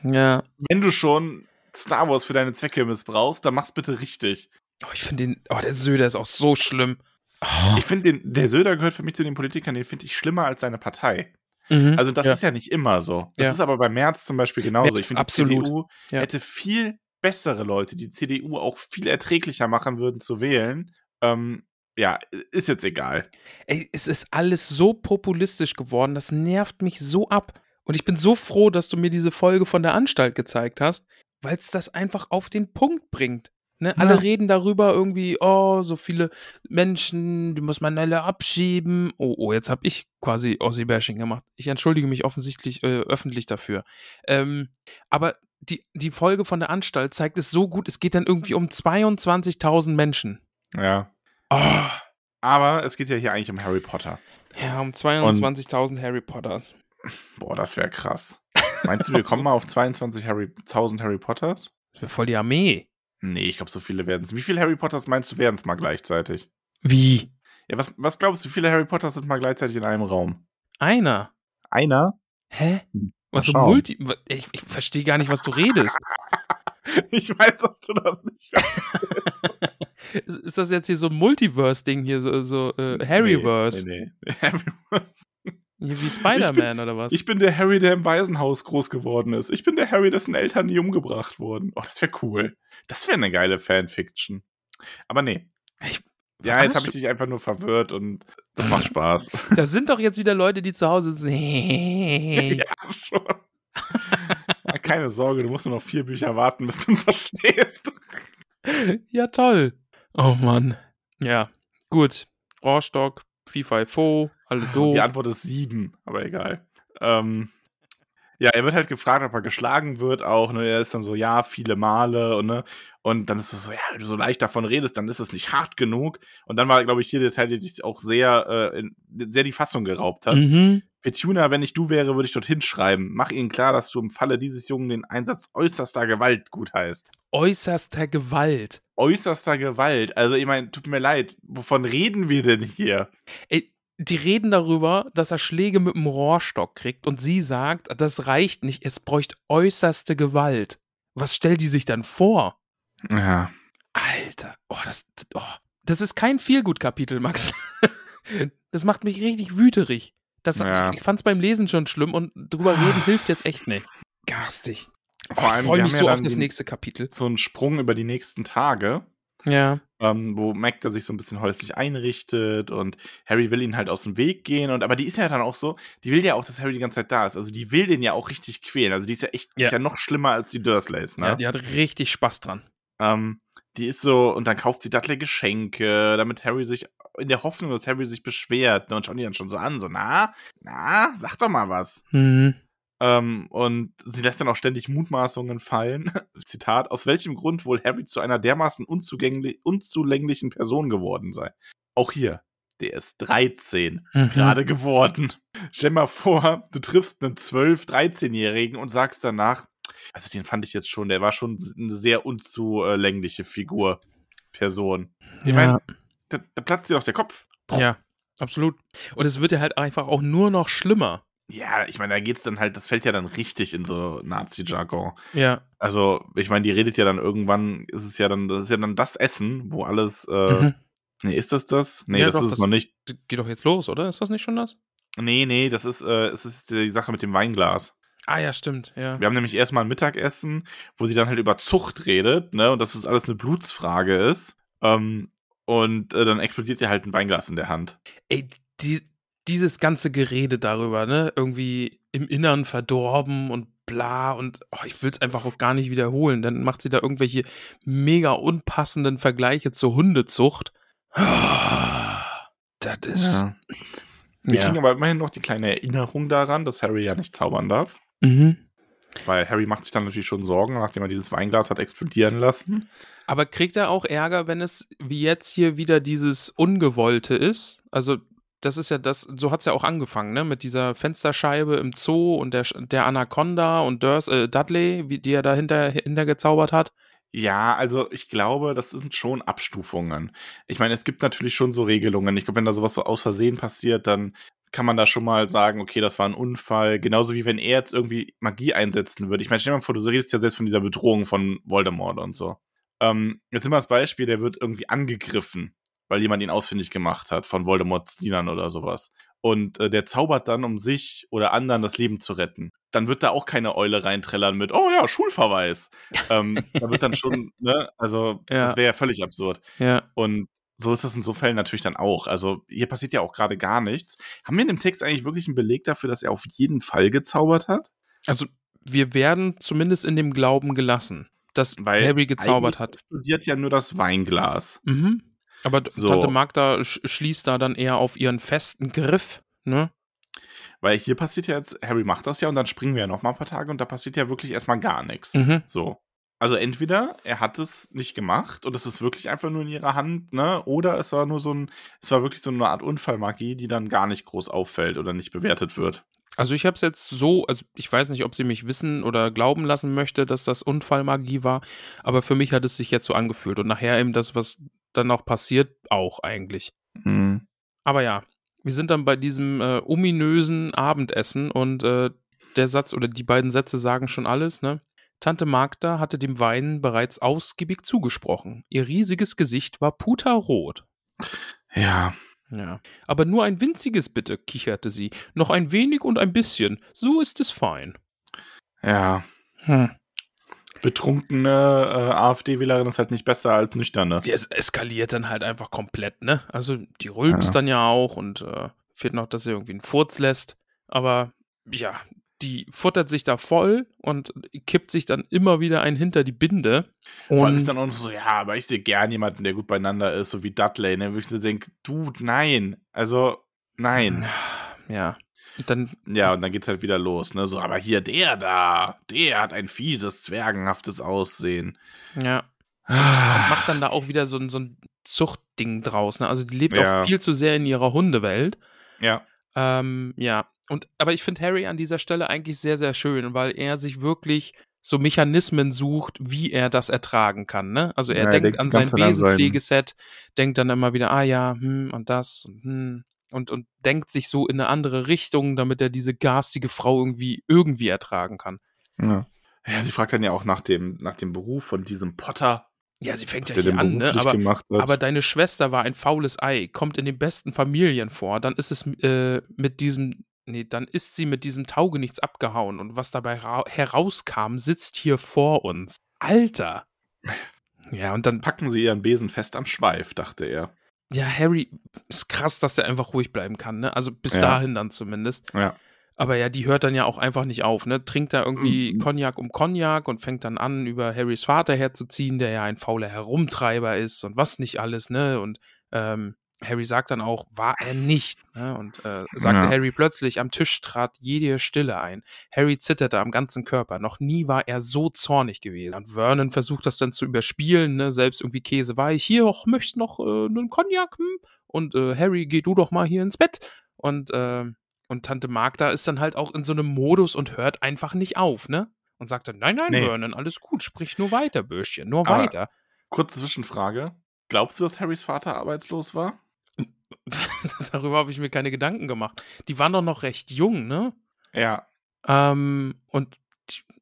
ja. Wenn du schon Star Wars für deine Zwecke missbrauchst, dann mach's bitte richtig. Oh, ich finde den. Oh, der Söder ist auch so schlimm. Oh. Ich finde, den- der Söder gehört für mich zu den Politikern, den finde ich schlimmer als seine Partei. Mhm. Also das ja. ist ja nicht immer so. Das Ja. ist aber bei Merz zum Beispiel genauso. Merz, ich finde, die absolut. CDU Ja. hätte viel bessere Leute, die CDU auch viel erträglicher machen würden zu wählen. Ähm, ja, ist jetzt egal. Ey, es ist alles so populistisch geworden, das nervt mich so ab. Und ich bin so froh, dass du mir diese Folge von der Anstalt gezeigt hast, weil es das einfach auf den Punkt bringt. Ne? Alle Ja. reden darüber irgendwie, oh, so viele Menschen, die muss man alle abschieben. Oh, oh, jetzt habe ich quasi Ossi-Bashing gemacht. Ich entschuldige mich offensichtlich äh, öffentlich dafür. Ähm, aber die, die Folge von der Anstalt zeigt es so gut, es geht dann irgendwie um 22.000 Menschen. Ja. Oh, Aber es geht ja hier eigentlich um Harry Potter. ja, um 22.000 Harry Potters. Boah, das wäre krass. Meinst du, wir kommen mal auf 22 Harry, 1000 Harry Potters? Das wäre voll die Armee. Nee, ich glaube, so viele werden es. Wie viele Harry Potters meinst du, werden es mal gleichzeitig? Wie? Ja, was, was glaubst du, wie viele Harry Potters sind mal gleichzeitig in einem Raum? Einer. Einer? Hä? Hm, Was so schauen. Multi. Ich, ich verstehe gar nicht, was du redest. Ich weiß, dass du das nicht weißt. ist, ist das jetzt hier so ein Multiverse-Ding hier, so, so äh, Harryverse? Nee, nee, nee. Harryverse. Wie Spider-Man oder was? Ich bin der Harry, der im Waisenhaus groß geworden ist. Ich bin der Harry, dessen Eltern nie umgebracht wurden. Oh, das wäre cool. Das wäre eine geile Fanfiction. Aber nee. Ich- ja, jetzt habe ich dich einfach nur verwirrt und das macht Spaß. da sind doch jetzt wieder Leute, die zu Hause sind. Hey. ja, schon. Keine Sorge, du musst nur noch vier Bücher warten, bis du ihn verstehst. ja, toll. Oh Mann. Ja, gut. Rohrstock, FIFA, alle doof. Die Antwort ist sieben, aber egal. Ähm, ja, er wird halt gefragt, ob er geschlagen wird auch. Ne? Er ist dann so, ja, viele Male. Und, ne? und dann ist es so, ja, wenn du so leicht davon redest, dann ist es nicht hart genug. Und dann war, glaube ich, hier der Teil, der dich auch sehr, äh, in, sehr die Fassung geraubt hat. Mhm. Petuna, wenn ich du wäre, würde ich dorthin schreiben. Mach ihnen klar, dass du im Falle dieses Jungen den Einsatz äußerster Gewalt gut heißt. Äußerster Gewalt. Äußerster Gewalt. Also, ich meine, tut mir leid, wovon reden wir denn hier? Ey, die reden darüber, dass er Schläge mit dem Rohrstock kriegt und sie sagt, das reicht nicht, es bräuchte äußerste Gewalt. Was stellt die sich dann vor? Ja. Alter, oh, das, oh, das ist kein Feelgood-Kapitel, Max. das macht mich richtig wüterig. Das, Ja. Ich fand's beim Lesen schon schlimm und drüber reden hilft jetzt echt nicht. Garstig. Vor allem, ich freue mich so ja auf das nächste Kapitel. So ein Sprung über die nächsten Tage. Ja. ähm, wo Mac da sich so ein bisschen häuslich einrichtet und Harry will ihn halt aus dem Weg gehen und aber die ist ja dann auch so, die will ja auch, dass Harry die ganze Zeit da ist. Also die will den ja auch richtig quälen. Also die ist ja echt, die Ja. ist ja noch schlimmer als die Dursleys, ne? ja, die hat richtig Spaß dran. ähm, die ist so, und dann kauft sie Dudley Geschenke, damit Harry sich in der Hoffnung, dass Harry sich beschwert. Ne? Und schauen die dann schon so an, so, na, na, sag doch mal was. Mhm. Ähm, und sie lässt dann auch ständig Mutmaßungen fallen. Zitat, aus welchem Grund wohl Harry zu einer dermaßen unzugänglich, unzulänglichen Person geworden sei. Auch hier, der ist 13 Mhm. gerade geworden. Stell mal vor, du triffst einen 12-, 13-Jährigen und sagst danach, also den fand ich jetzt schon, der war schon eine sehr unzulängliche Figur, Person. Ich Ja. meine, da, da platzt dir doch der Kopf. Ja, absolut. Und es wird ja halt einfach auch nur noch schlimmer. Ja, ich meine, da geht's dann halt, das fällt ja dann richtig in so Nazi-Jargon. Ja. Also, ich meine, die redet ja dann irgendwann, ist es ja dann, das ist ja dann das Essen, wo alles, äh, Mhm. nee, ist das das? Nee, Ja, das doch, ist es noch nicht. Geht doch jetzt los, oder? Ist das nicht schon das? Nee, nee, das ist, äh, es ist die Sache mit dem Weinglas. Ah ja, stimmt, ja. Wir haben nämlich erstmal ein Mittagessen, wo sie dann halt über Zucht redet, ne, und dass das alles eine Blutsfrage ist. Ähm, und äh, dann explodiert ihr halt ein Weinglas in der Hand. Ey, die, dieses ganze Gerede darüber, ne? Irgendwie im Innern verdorben und bla und oh, ich will es einfach auch gar nicht wiederholen. Dann macht sie da irgendwelche mega unpassenden Vergleiche zur Hundezucht. Ah, Das ist. Ja. Wir Ja. kriegen aber immerhin noch die kleine Erinnerung daran, dass Harry ja nicht zaubern darf. Mhm. Weil Harry macht sich dann natürlich schon Sorgen, nachdem er dieses Weinglas hat explodieren lassen. Aber kriegt er auch Ärger, wenn es wie jetzt hier wieder dieses Ungewollte ist? Also, das ist ja das, so hat es ja auch angefangen, ne? Mit dieser Fensterscheibe im Zoo und der, der Anaconda und Durs, äh, Dudley, wie, die er dahinter hinter gezaubert hat. Ja, also ich glaube, das sind schon Abstufungen. Ich meine, es gibt natürlich schon so Regelungen. Ich glaube, wenn da sowas so aus Versehen passiert, dann kann man da schon mal sagen, okay, das war ein Unfall. Genauso wie wenn er jetzt irgendwie Magie einsetzen würde. Ich meine, stell dir mal vor, du redest ja selbst von dieser Bedrohung von Voldemort und so. Ähm, jetzt nimm mal das Beispiel, der wird irgendwie angegriffen, weil jemand ihn ausfindig gemacht hat von Voldemorts Dienern oder sowas. Und äh, der zaubert dann, um sich oder anderen das Leben zu retten. Dann wird da auch keine Eule reinträllern mit, oh ja, Schulverweis. ähm, da wird dann schon, ne, also Ja. das wäre ja völlig absurd. Ja. Und so ist es in so Fällen natürlich dann auch. Also hier passiert ja auch gerade gar nichts. Haben wir in dem Text eigentlich wirklich einen Beleg dafür, dass er auf jeden Fall gezaubert hat? Also, wir werden zumindest in dem Glauben gelassen, dass Weil Harry gezaubert hat. explodiert ja nur das Weinglas. Mhm. Aber So. Tante Magda sch schließt da dann eher auf ihren festen Griff, ne? Weil hier passiert ja jetzt, Harry macht das ja und dann springen wir ja noch mal ein paar Tage und da passiert ja wirklich erstmal gar nichts. Mhm. So. Also entweder er hat es nicht gemacht und es ist wirklich einfach nur in ihrer Hand, ne? Oder es war nur so ein, es war wirklich so eine Art Unfallmagie, die dann gar nicht groß auffällt oder nicht bewertet wird. Also ich habe es jetzt so, also ich weiß nicht, ob sie mich wissen oder glauben lassen möchte, dass das Unfallmagie war, aber für mich hat es sich jetzt so angefühlt und nachher eben das, was dann auch passiert, auch eigentlich. Hm. Aber ja, wir sind dann bei diesem äh, ominösen Abendessen und äh, der Satz oder die beiden Sätze sagen schon alles, ne? Tante Magda hatte dem Wein bereits ausgiebig zugesprochen. Ihr riesiges Gesicht war puterrot. Ja. Ja. Aber nur ein winziges bitte, kicherte sie. Noch ein wenig und ein bisschen. So ist es fein. Ja. Hm. Betrunkene äh, AfD-Wählerin ist halt nicht besser als nüchterne. Die es eskaliert dann halt einfach komplett, ne? Also die rülpst Ja. dann ja auch und äh, fehlt noch, dass sie irgendwie einen Furz lässt. Aber ja, die futtert sich da voll und kippt sich dann immer wieder ein hinter die Binde. Vor allem Und ist dann auch so, ja, aber ich sehe gern jemanden, der gut beieinander ist, so wie Dudley, ne? Wo ich so denke, Dude, nein. Also, nein. ja, dann Ja, und dann geht's halt wieder los, ne? So, aber hier, der da, der hat ein fieses, zwergenhaftes Aussehen. ja, und macht dann da auch wieder so, ein- so ein Zuchtding draus. Ne? Also die lebt Ja. auch viel zu sehr in ihrer Hundewelt. Ja. Ähm, ja, und aber ich finde Harry an dieser Stelle eigentlich sehr, sehr schön, weil er sich wirklich so Mechanismen sucht, wie er das ertragen kann. Ne? Also er Ja, denkt denkt an sein Besenpflegeset, denkt dann immer wieder, ah ja, hm, und das und hm, und, und denkt sich so in eine andere Richtung, damit er diese garstige Frau irgendwie irgendwie ertragen kann. ja. Ja, sie fragt dann ja auch nach dem, nach dem Beruf von diesem Potter, Ja, sie fängt ja hier an, ne? Aber, aber deine Schwester war ein faules Ei, kommt in den besten Familien vor, dann ist es äh, mit diesem, nee, dann ist sie mit diesem Taugenichts abgehauen und was dabei ra herauskam, sitzt hier vor uns. Alter! Ja, und dann, Packen sie ihren Besen fest am Schweif, dachte er. ja, Harry, ist krass, dass der einfach ruhig bleiben kann, ne? Also bis Ja. dahin dann zumindest. Ja. Aber ja, die hört dann ja auch einfach nicht auf, ne? Trinkt da irgendwie Mhm. Cognac um Cognac und fängt dann an, über Harrys Vater herzuziehen, der ja ein fauler Herumtreiber ist und was nicht alles, ne? Und ähm, Harry sagt dann auch, war er nicht. Ne? Und äh, sagte Ja. Harry plötzlich, am Tisch trat jede Stille ein. Harry zitterte am ganzen Körper. Noch nie war er so zornig gewesen. Und Vernon versucht das dann zu überspielen, ne? selbst irgendwie käseweich. Hier, och, möchtest noch äh, einen Cognac? Hm? Und äh, Harry, geh du doch mal hier ins Bett. Und, äh, und Tante Magda ist dann halt auch in so einem Modus und hört einfach nicht auf, ne? Und sagt dann, nein, nein, Nee. Vernon, alles gut, sprich nur weiter, Bürschchen, nur Aber- weiter. Kurze Zwischenfrage. Glaubst du, dass Harrys Vater arbeitslos war? Darüber habe ich mir keine Gedanken gemacht. Die waren doch noch recht jung, ne? Ja. Ähm, und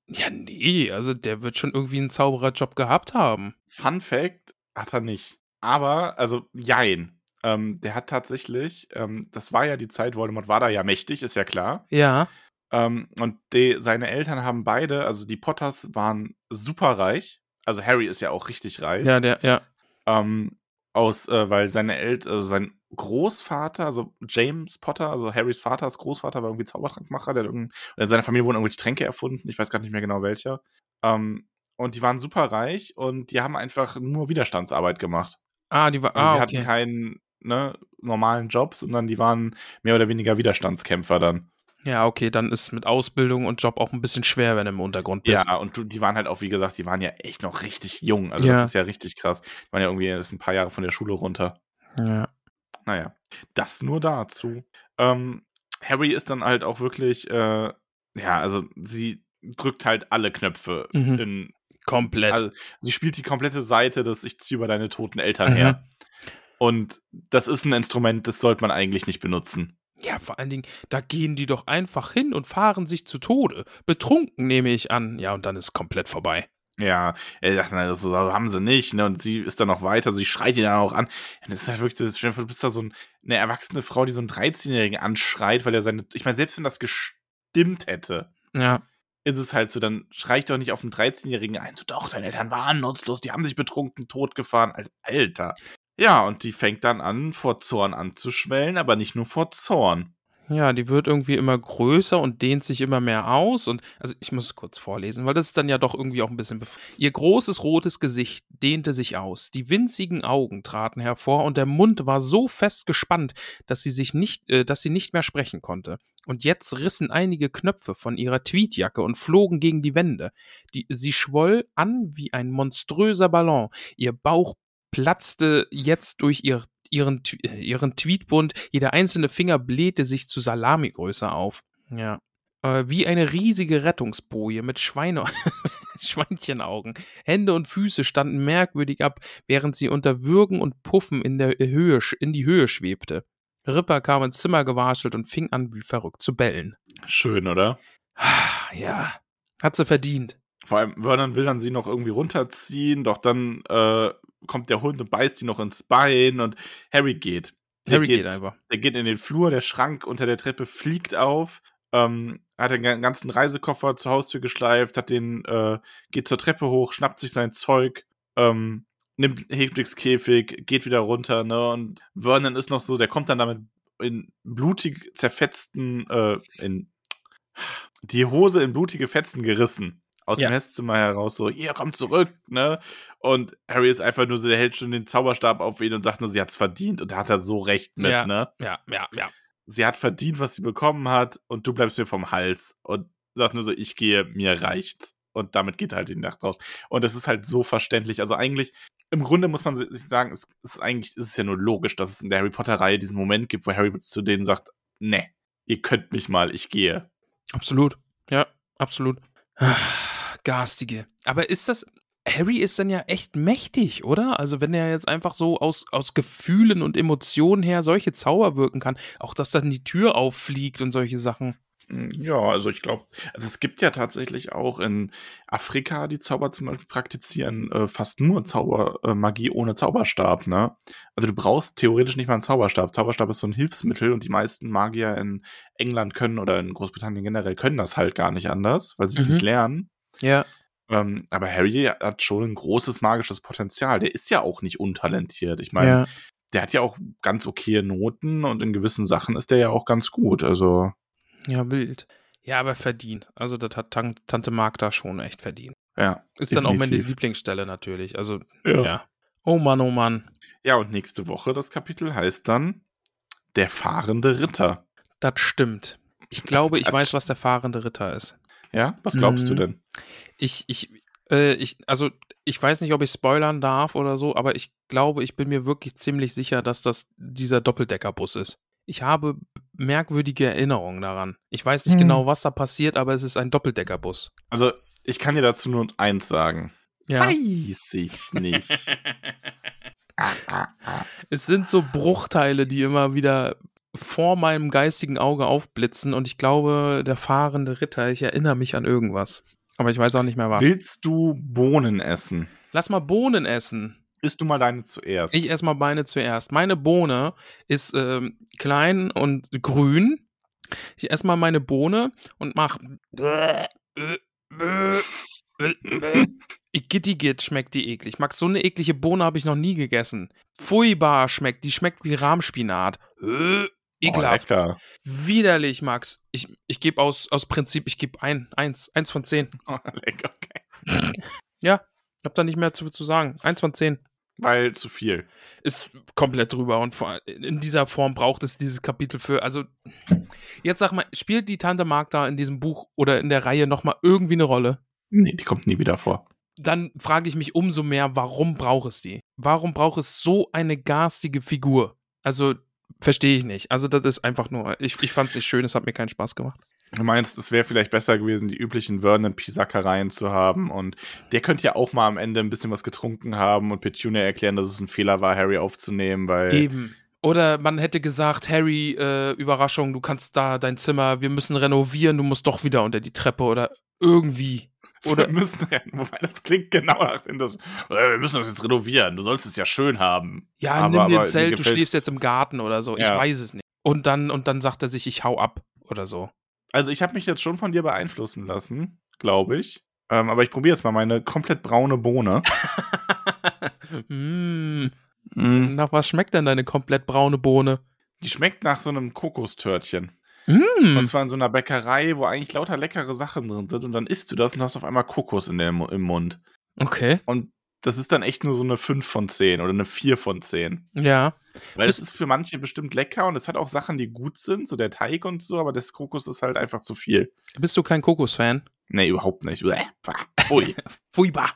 ja, nee, also der wird schon irgendwie einen Zaubererjob gehabt haben. Fun Fact hat er nicht. Aber, also, jein. Ähm, der hat tatsächlich, ähm, das war ja die Zeit, Voldemort war da ja mächtig, ist ja klar. Ja. Ähm, und die, seine Eltern haben beide, also die Potters waren super reich. Also Harry ist ja auch richtig reich. Ja, der, ja. Ähm, aus, äh, weil seine Eltern, also sein Großvater, also James Potter, also Harrys Vaters Großvater war irgendwie Zaubertrankmacher, der in seiner Familie wurden irgendwelche Tränke erfunden, ich weiß gar nicht mehr genau welcher. Ähm, und die waren super reich und die haben einfach nur Widerstandsarbeit gemacht. Ah, die war, Also ah, die hatten okay. keinen ne, normalen Job, sondern die waren mehr oder weniger Widerstandskämpfer dann. Ja, okay, dann ist mit Ausbildung und Job auch ein bisschen schwer, wenn du im Untergrund bist. Ja, und die waren halt auch, wie gesagt, die waren ja echt noch richtig jung. Also Ja. das ist ja richtig krass. Die waren ja irgendwie sind ein paar Jahre von der Schule runter. Ja. Naja, das nur dazu. Ähm, Harry ist dann halt auch wirklich, äh, ja, also sie drückt halt alle Knöpfe Mhm. in, Komplett. also sie spielt die komplette Seite des Ich ziehe über deine toten Eltern Mhm. her. Und das ist ein Instrument, das sollte man eigentlich nicht benutzen. ja, vor allen Dingen, da gehen die doch einfach hin und fahren sich zu Tode. Betrunken nehme ich an. Ja, und dann ist komplett vorbei. Ja, er sagt, na, das so haben sie nicht, ne? Und sie ist dann noch weiter, sie schreit ihn dann auch an. Und das ist halt wirklich so, du bist da so ein, eine erwachsene Frau, die so einen 13-Jährigen anschreit, weil er seine. Ich meine, selbst wenn das gestimmt hätte, Ja. ist es halt so, dann schrei ich doch nicht auf einen 13-Jährigen ein. So, doch, deine Eltern waren nutzlos, die haben sich betrunken totgefahren. Also, Alter. Ja, und die fängt dann an, vor Zorn anzuschwellen, aber nicht nur vor Zorn. Ja, die wird irgendwie immer größer und dehnt sich immer mehr aus. Und also ich muss es kurz vorlesen, weil das ist dann ja doch irgendwie auch ein bisschen. Ihr großes rotes Gesicht dehnte sich aus. Die winzigen Augen traten hervor und der Mund war so fest gespannt, dass sie sich nicht, äh, dass sie nicht mehr sprechen konnte. Und jetzt rissen einige Knöpfe von ihrer Tweedjacke und flogen gegen die Wände. Die, sie schwoll an wie ein monströser Ballon. Ihr Bauch platzte jetzt durch ihr, ihren, äh, ihren Tweetbund. Jeder einzelne Finger blähte sich zu Salamigröße auf. Ja. Äh, wie eine riesige Rettungsboje mit Schweine Schweinchenaugen. Hände und Füße standen merkwürdig ab, während sie unter Würgen und Puffen in, der Höhe, sch- in die Höhe schwebte. Ripper kam ins Zimmer gewaschelt und fing an, wie verrückt zu bellen. Schön, oder? Ja, hat sie verdient. Vor allem, Vernon will dann sie noch irgendwie runterziehen, doch dann äh, kommt der Hund und beißt sie noch ins Bein und Harry geht. Der Harry geht einfach. Der geht in den Flur, der Schrank unter der Treppe fliegt auf, ähm, hat den ga- ganzen Reisekoffer zur Haustür geschleift, hat den, äh, geht zur Treppe hoch, schnappt sich sein Zeug, ähm, nimmt Hedwigs Käfig, geht wieder runter, ne? Und Vernon ist noch so, der kommt dann damit in blutig zerfetzten, äh, in die Hose in blutige Fetzen gerissen. Aus Ja. dem Esszimmer heraus, so, hier, komm zurück, ne? Und Harry ist einfach nur so, der hält schon den Zauberstab auf ihn und sagt nur, sie hat's verdient. Und da hat er so recht mit, Ja. ne? Ja, ja, ja. Sie hat verdient, was sie bekommen hat und du bleibst mir vom Hals. Und sagt nur so, ich gehe, mir reicht's. Und damit geht halt die Nacht raus. Und es ist halt so verständlich. Also eigentlich, im Grunde muss man sich sagen, es ist eigentlich, es ist ja nur logisch, dass es in der Harry Potter-Reihe diesen Moment gibt, wo Harry zu denen sagt, ne, ihr könnt mich mal, ich gehe. Absolut. Ja, absolut. Garstige. Aber ist das. Harry ist dann ja echt mächtig, oder? Also, wenn er jetzt einfach so aus, aus Gefühlen und Emotionen her solche Zauber wirken kann, auch dass dann die Tür auffliegt und solche Sachen. Mm, Ja, also ich glaube, also es gibt ja tatsächlich auch in Afrika, die Zauber zum Beispiel praktizieren, äh, fast nur Zaubermagie äh, ohne Zauberstab, ne? Also du brauchst theoretisch nicht mal einen Zauberstab. Zauberstab ist so ein Hilfsmittel und die meisten Magier in England können oder in Großbritannien generell können das halt gar nicht anders, weil sie es Mhm. nicht lernen. Ja. Ähm, aber Harry hat schon ein großes magisches Potenzial. Der ist ja auch nicht untalentiert. Ich meine, ja. der hat ja auch ganz okay Noten und in gewissen Sachen ist der ja auch ganz gut. Also Ja, wild. Ja, aber verdient. Also, das hat Tan Tante Magda schon echt verdient. ja. Ist dann auch meine definitiv. Lieblingsstelle natürlich. Also, Ja. ja. Oh Mann, oh Mann. Ja, und nächste Woche das Kapitel heißt dann Der fahrende Ritter. Das stimmt. Ich glaube, ich weiß, was der fahrende Ritter ist. Ja, was glaubst du Mhm. denn? Ich, ich, äh, ich, also ich weiß nicht, ob ich spoilern darf oder so, aber ich glaube, ich bin mir wirklich ziemlich sicher, dass das dieser Doppeldeckerbus ist. Ich habe merkwürdige Erinnerungen daran. Ich weiß nicht Hm. genau, was da passiert, aber es ist ein Doppeldeckerbus. Also, ich kann dir dazu nur eins sagen. Ja. Weiß ich nicht. Es sind so Bruchteile, die immer wieder vor meinem geistigen Auge aufblitzen und ich glaube, der fahrende Ritter, ich erinnere mich an irgendwas. Aber ich weiß auch nicht mehr was. Willst du Bohnen essen? Lass mal Bohnen essen. Isst du mal deine zuerst? Ich esse mal meine zuerst. Meine Bohne ist ähm, klein und grün. Ich esse mal meine Bohne und mach. Igittigit schmeckt die eklig. Max, so eine eklige Bohne habe ich noch nie gegessen. Pfui-bar schmeckt, die schmeckt wie Rahmspinat. Oh, Ekelhaft. lecker. Widerlich, Max. Ich, ich gebe aus, aus Prinzip, ich gebe ein, eins, eins von zehn. Oh, lecker, okay. Ja, hab da nicht mehr zu, zu sagen. Eins von zehn. Weil zu viel. ist komplett drüber und vor, in dieser Form braucht es dieses Kapitel für. Also, jetzt sag mal, spielt die Tante Magda in diesem Buch oder in der Reihe nochmal irgendwie eine Rolle? Nee, die kommt nie wieder vor. Dann frage ich mich umso mehr, warum braucht es die? Warum braucht es so eine garstige Figur? Also, verstehe ich nicht. Also, das ist einfach nur, ich, ich fand es nicht schön, es hat mir keinen Spaß gemacht. Du meinst, es wäre vielleicht besser gewesen, die üblichen Vernon-Pisackereien zu haben und der könnte ja auch mal am Ende ein bisschen was getrunken haben und Petunia erklären, dass es ein Fehler war, Harry aufzunehmen, weil Eben. Oder man hätte gesagt, Harry, äh, Überraschung, du kannst da dein Zimmer, wir müssen renovieren, du musst doch wieder unter die Treppe oder irgendwie. Oder wir müssen rennen. Wobei das klingt genau nach das. Wir müssen das jetzt renovieren. Du sollst es ja schön haben. Ja, Aber- nimm dir ein Zelt, du schläfst jetzt im Garten oder so. Ich Ja. weiß es nicht. Und dann, und dann sagt er sich, ich hau ab oder so. Also ich habe mich jetzt schon von dir beeinflussen lassen, glaube ich. Ähm, aber ich probiere jetzt mal meine komplett braune Bohne. mm, Mm, nach was schmeckt denn deine komplett braune Bohne? Die schmeckt nach so einem Kokostörtchen. Mm, Und zwar in so einer Bäckerei, wo eigentlich lauter leckere Sachen drin sind. Und dann isst du das und hast auf einmal Kokos in der, im Mund. okay, Und das ist dann echt nur so eine 5 von 10 oder eine 4 von 10. ja. Weil es ist für manche bestimmt lecker und es hat auch Sachen, die gut sind, so der Teig und so, aber das Kokos ist halt einfach zu viel. Bist du kein Kokos-Fan? Nee, überhaupt nicht. Ui. Furchtbar.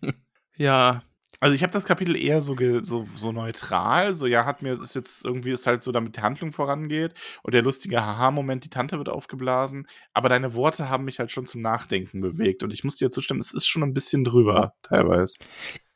ja, Also ich habe das Kapitel eher so, so so neutral, so ja, hat mir ist jetzt irgendwie ist halt so, damit die Handlung vorangeht und der lustige Haha-Moment, die Tante wird aufgeblasen, aber deine Worte haben mich halt schon zum Nachdenken bewegt und ich muss dir zustimmen, es ist schon ein bisschen drüber teilweise.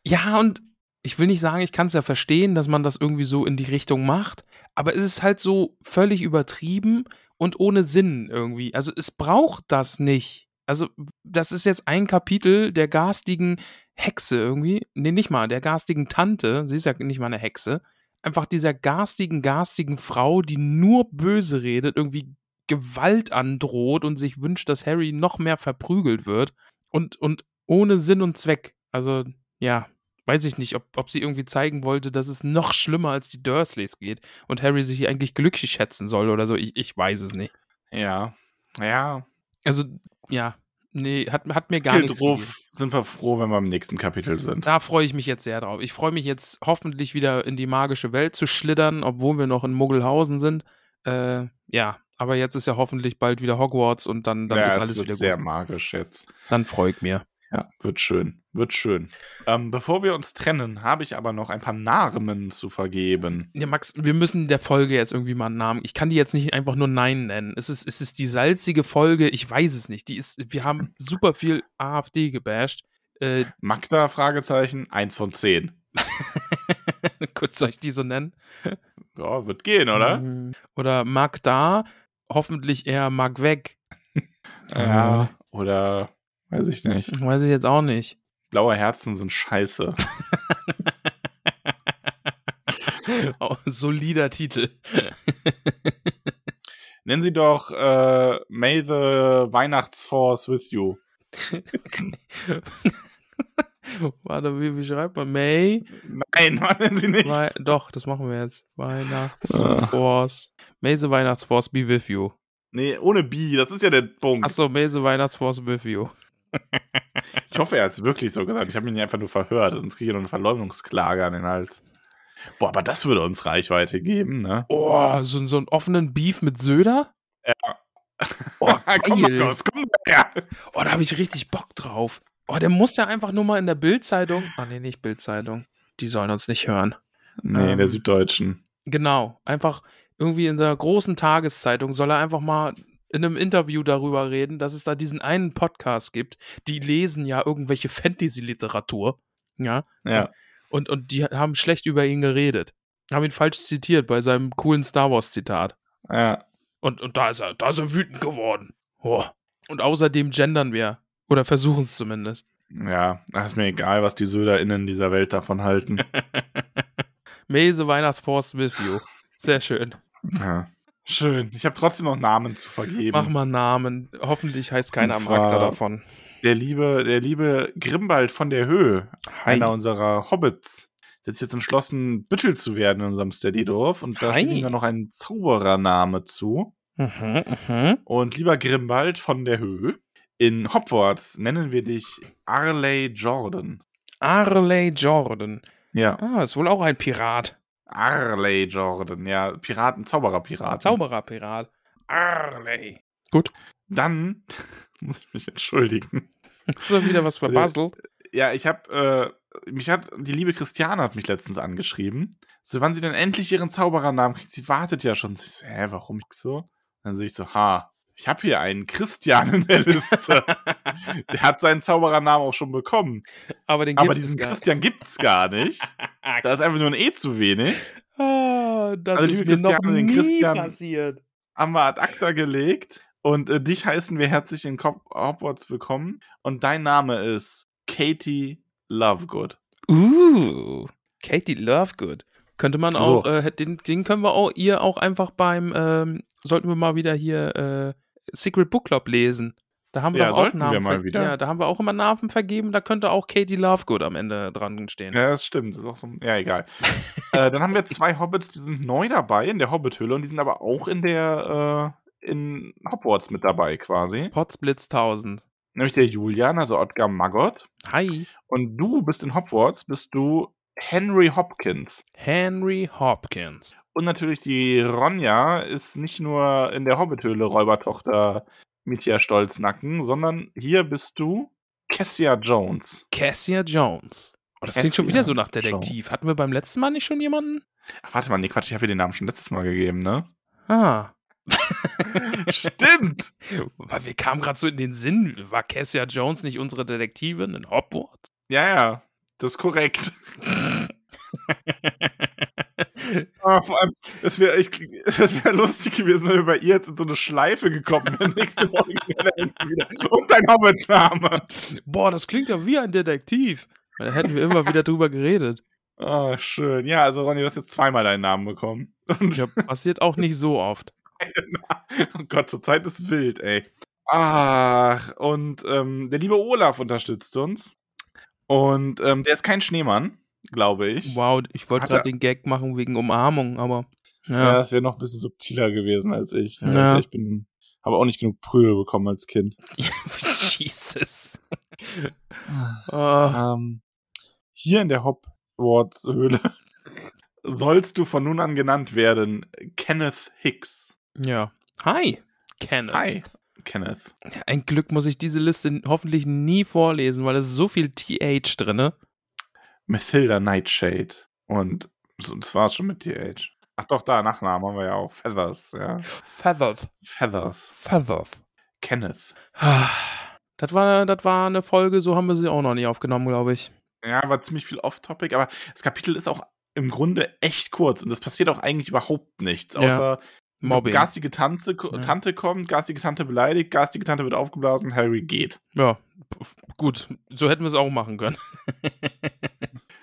Ja, und ich will nicht sagen, ich kann es ja verstehen, dass man das irgendwie so in die Richtung macht, aber es ist halt so völlig übertrieben und ohne Sinn irgendwie. Also es braucht das nicht. Also das ist jetzt ein Kapitel der garstigen Hexe irgendwie. Nee, nicht mal, der garstigen Tante. Sie ist ja nicht mal eine Hexe. Einfach dieser garstigen, garstigen Frau, die nur böse redet, irgendwie Gewalt androht und sich wünscht, dass Harry noch mehr verprügelt wird. Und, und ohne Sinn und Zweck. Also, ja, weiß ich nicht, ob, ob sie irgendwie zeigen wollte, dass es noch schlimmer als die Dursleys geht und Harry sich hier eigentlich glücklich schätzen soll oder so. Ich, ich weiß es nicht. Ja. Ja. Also, ja, nee, hat, hat mir gar nichts drauf sind wir froh, wenn wir im nächsten Kapitel sind. Da freue ich mich jetzt sehr drauf. Ich freue mich jetzt hoffentlich wieder in die magische Welt zu schlittern, obwohl wir noch in Muggelhausen sind. Äh, ja, aber jetzt ist ja hoffentlich bald wieder Hogwarts und dann, dann ja, ist es alles wird wieder sehr gut. magisch jetzt. Dann freue ich mir. Ja, wird schön. Wird schön. Ähm, bevor wir uns trennen, habe ich aber noch ein paar Namen zu vergeben. Ja, Max, wir müssen der Folge jetzt irgendwie mal einen Namen. Ich kann die jetzt nicht einfach nur Nein nennen. Es ist, es ist die salzige Folge, ich weiß es nicht. Die ist, wir haben super viel AfD gebasht. Äh, Magda, Fragezeichen, 1 von 10. kurz soll ich die so nennen? Ja, wird gehen, oder? Mhm. Oder Mag da, hoffentlich eher Mag weg. Ja. Oder, weiß ich nicht. Weiß ich jetzt auch nicht. Blaue Herzen sind scheiße. Oh, solider Titel. Nennen Sie doch äh, May the Weihnachtsforce with you. Warte, wie, wie schreibt man? May? Nein, nennen Sie nicht. Wei doch, das machen wir jetzt. Weihnachtsforce. May the Weihnachtsforce be with you. Nee, ohne B, das ist ja der Punkt. Achso, May the Weihnachtsforce with you. Ich hoffe, er hat es wirklich so gesagt. Ich habe ihn einfach nur verhört, sonst kriege ich noch eine Verleumdungsklage an den Hals. Boah, aber das würde uns Reichweite geben, ne? Oh, so, so einen offenen Beef mit Söder? Ja. Oh, komm geil. Markus, komm her. Oh, da habe ich richtig Bock drauf. Oh, der muss ja einfach nur mal in der Bildzeitung. Ah, nee, nicht Bildzeitung. Die sollen uns nicht hören. Nee, in der Ähm. Süddeutschen. Genau. Einfach irgendwie in der großen Tageszeitung soll er einfach mal in einem Interview darüber reden, dass es da diesen einen Podcast gibt. Die lesen ja irgendwelche Fantasy-Literatur. Ja. Ja. Und, und die haben schlecht über ihn geredet. Haben ihn falsch zitiert bei seinem coolen Star Wars-Zitat. Ja. Und, und da ist er, da ist er wütend geworden. Oh. Und außerdem gendern wir. Oder versuchen es zumindest. Ja, ist mir egal, was die SöderInnen dieser Welt davon halten. Mese Weihnachtsforst with you. Sehr schön. ja. Schön. Ich habe trotzdem noch Namen zu vergeben. Mach mal Namen. Hoffentlich heißt keiner am Charakter davon. Der liebe, der liebe Grimbald von der Höhe, Hi. einer unserer Hobbits, der ist jetzt entschlossen, Büttel zu werden in unserem Steady-Dorf. Und da Hi. steht ihm dann noch ein Zauberername zu. Mhm, mhm. Und lieber Grimbald von der Höhe, in Hogwarts nennen wir dich Arley Jordan. Arley Jordan. Ja, Ah, ist wohl auch ein Pirat. Arley Jordan, ja, Piraten, Zaubererpiraten. Zaubererpirat. Arley. Dann muss ich mich entschuldigen. Ist da wieder was verbasselt? Ja, ich habe, äh, mich hat, die liebe Christiane hat mich letztens angeschrieben. So, wann sie denn endlich ihren Zauberernamen kriegt, sie wartet ja schon. Ich so, hä, warum ich so? Dann sehe ich so, ha, ich habe hier einen Christian in der Liste. der hat seinen Zauberernamen auch schon bekommen. Aber den Aber gibt es diesen gar Christian gibt's gar nicht. Da ist einfach nur ein E zu wenig. Ah, das Also, ist mir noch Christiane, den nie Christian- passiert. Haben wir ad acta gelegt. Und äh, dich heißen wir herzlich in Cop Hogwarts willkommen. Und dein Name ist Katie Lovegood. Uh, Katie Lovegood. Könnte man So. auch, äh, den, den können wir auch, ihr auch einfach beim, ähm, sollten wir mal wieder hier äh, Secret Book Club lesen. Da haben wir Ja, auch sollten wir Namen mal ver- wieder. Ja, da haben wir auch immer Namen vergeben. Da könnte auch Katie Lovegood am Ende dran stehen. Ja, das stimmt. Das ist auch so. Ja, egal. äh, dann haben wir zwei Hobbits, die sind neu dabei in der Hobbit-Hülle und die sind aber auch in der äh, in Hogwarts mit dabei quasi. Potsblitz 1000. Nämlich der Julian, also Ottgar Maggot. Hi, Und du bist in Hogwarts, bist du Henry Hopkins. Henry Hopkins. Und natürlich die Ronja ist nicht nur in der Hobbit-Höhle Räubertochter Mitya Stolznacken, sondern hier bist du Kessia Jones. Cassia Jones. Oh, das klingt schon Cassia wieder so nach Detektiv. Jones. Hatten wir beim letzten Mal nicht schon jemanden? Ach, warte mal, nee, Quatsch, ich habe dir den Namen schon letztes Mal gegeben, ne? Ah. Stimmt! Weil wir kamen gerade so in den Sinn. War Cassia Jones nicht unsere Detektivin in Hogwarts? Ja, ja, das ist korrekt. Ah, vor allem, es wäre wär lustig gewesen, wenn wir bei ihr jetzt in so eine Schleife gekommen wären. Nächste Folge wieder. Und dein Hobbit-Name. Boah, das klingt ja wie ein Detektiv. Da hätten wir immer wieder drüber geredet. Ah, schön. Ja, also Ronny, du hast jetzt zweimal deinen Namen bekommen. Und Ja, passiert auch nicht so oft. oh Gott, zur Zeit ist wild, ey. Ach, und ähm, der liebe Olaf unterstützt uns. Und ähm, der ist kein Schneemann, glaube ich. Wow, ich wollte gerade er- den Gag machen wegen Umarmung, aber Ja, ja. das wäre noch ein bisschen subtiler gewesen als ich. Ja. Also ich bin, habe auch nicht genug Prügel bekommen als Kind. Jesus. Ah, Ähm, hier in der Hogwarts-Höhle sollst du von nun an genannt werden Kenneth Hicks. ja. Hi, Kenneth. Hi, Kenneth. Ein Glück muss ich diese Liste hoffentlich nie vorlesen, weil es ist so viel TH drinne. Mathilda Nightshade. Und so, das war schon mit TH. Ach doch, da, Nachnamen haben wir ja auch. Feathers, ja. Feathered. Feathers. Feathered. Kenneth. Das war, das war eine Folge, so haben wir sie auch noch nie aufgenommen, glaube ich. Ja, war ziemlich viel off-topic, aber das Kapitel ist auch im Grunde echt kurz und es passiert auch eigentlich überhaupt nichts, Ja. außer Mobbing. garstige Tante, Ja. Tante kommt, garstige Tante beleidigt, garstige Tante wird aufgeblasen, Harry geht. Ja, gut. So hätten wir es auch machen können.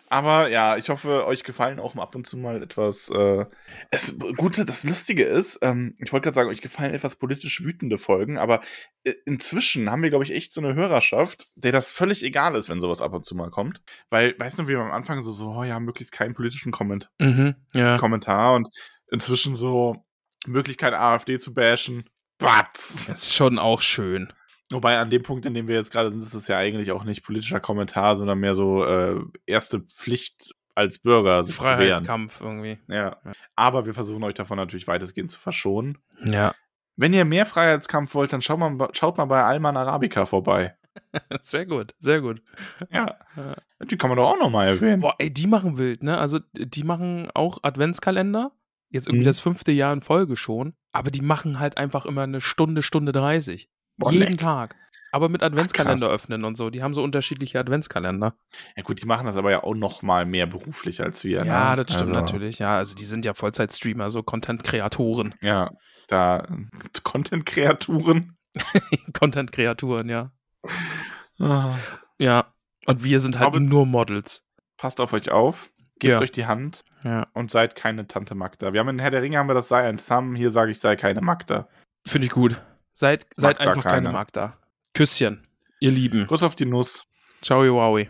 Aber ja, ich hoffe, euch gefallen auch ab und zu mal etwas. Äh, es Gute, das Lustige ist, ähm, ich wollte gerade sagen, euch gefallen etwas politisch wütende Folgen, aber äh, inzwischen haben wir, glaube ich, echt so eine Hörerschaft, der das völlig egal ist, wenn sowas ab und zu mal kommt. Weil, weißt du, wie wir am Anfang so, so, oh ja, möglichst keinen politischen Comment Mhm, ja. Kommentar und inzwischen so Möglichkeit, AfD zu bashen. Batz! Das ist schon auch schön. Wobei an dem Punkt, in dem wir jetzt gerade sind, ist es ja eigentlich auch nicht politischer Kommentar, sondern mehr so äh, erste Pflicht als Bürger sich zu wehren. Freiheitskampf irgendwie. Ja. Aber wir versuchen euch davon natürlich weitestgehend zu verschonen. Ja. Wenn ihr mehr Freiheitskampf wollt, dann schaut mal, schaut mal bei Alman Arabica vorbei. Sehr gut, sehr gut. Ja. Ja. Die kann man doch auch nochmal erwähnen. Boah, ey, die machen wild, ne? Also, die machen auch Adventskalender. Jetzt irgendwie Mhm. das fünfte Jahr in Folge schon. Aber die machen halt einfach immer eine Stunde, Stunde 30. Boah, Jeden leck. Tag. Aber mit Adventskalender krass. öffnen und so. Die haben so unterschiedliche Adventskalender. Ja gut, die machen das aber ja auch nochmal mehr beruflich als wir. Ja, ne? das stimmt Also, natürlich. Ja, also die sind ja Vollzeit-Streamer, so Content-Kreatoren. Ja, da Content-Kreaturen. Content-Kreaturen, ja. Ah. Ja. Und wir sind halt Aber- nur Models. Passt auf euch auf, gebt Ja. euch die Hand Ja. und seid keine Tante Magda. Wir haben in Herr der Ringe haben wir das sei ein Sam, hier sage ich sei keine Magda. Finde ich gut. Seid, seid einfach keine keiner. Magda. Küsschen. Ihr Lieben. Kuss auf die Nuss. Ciao, Wowi.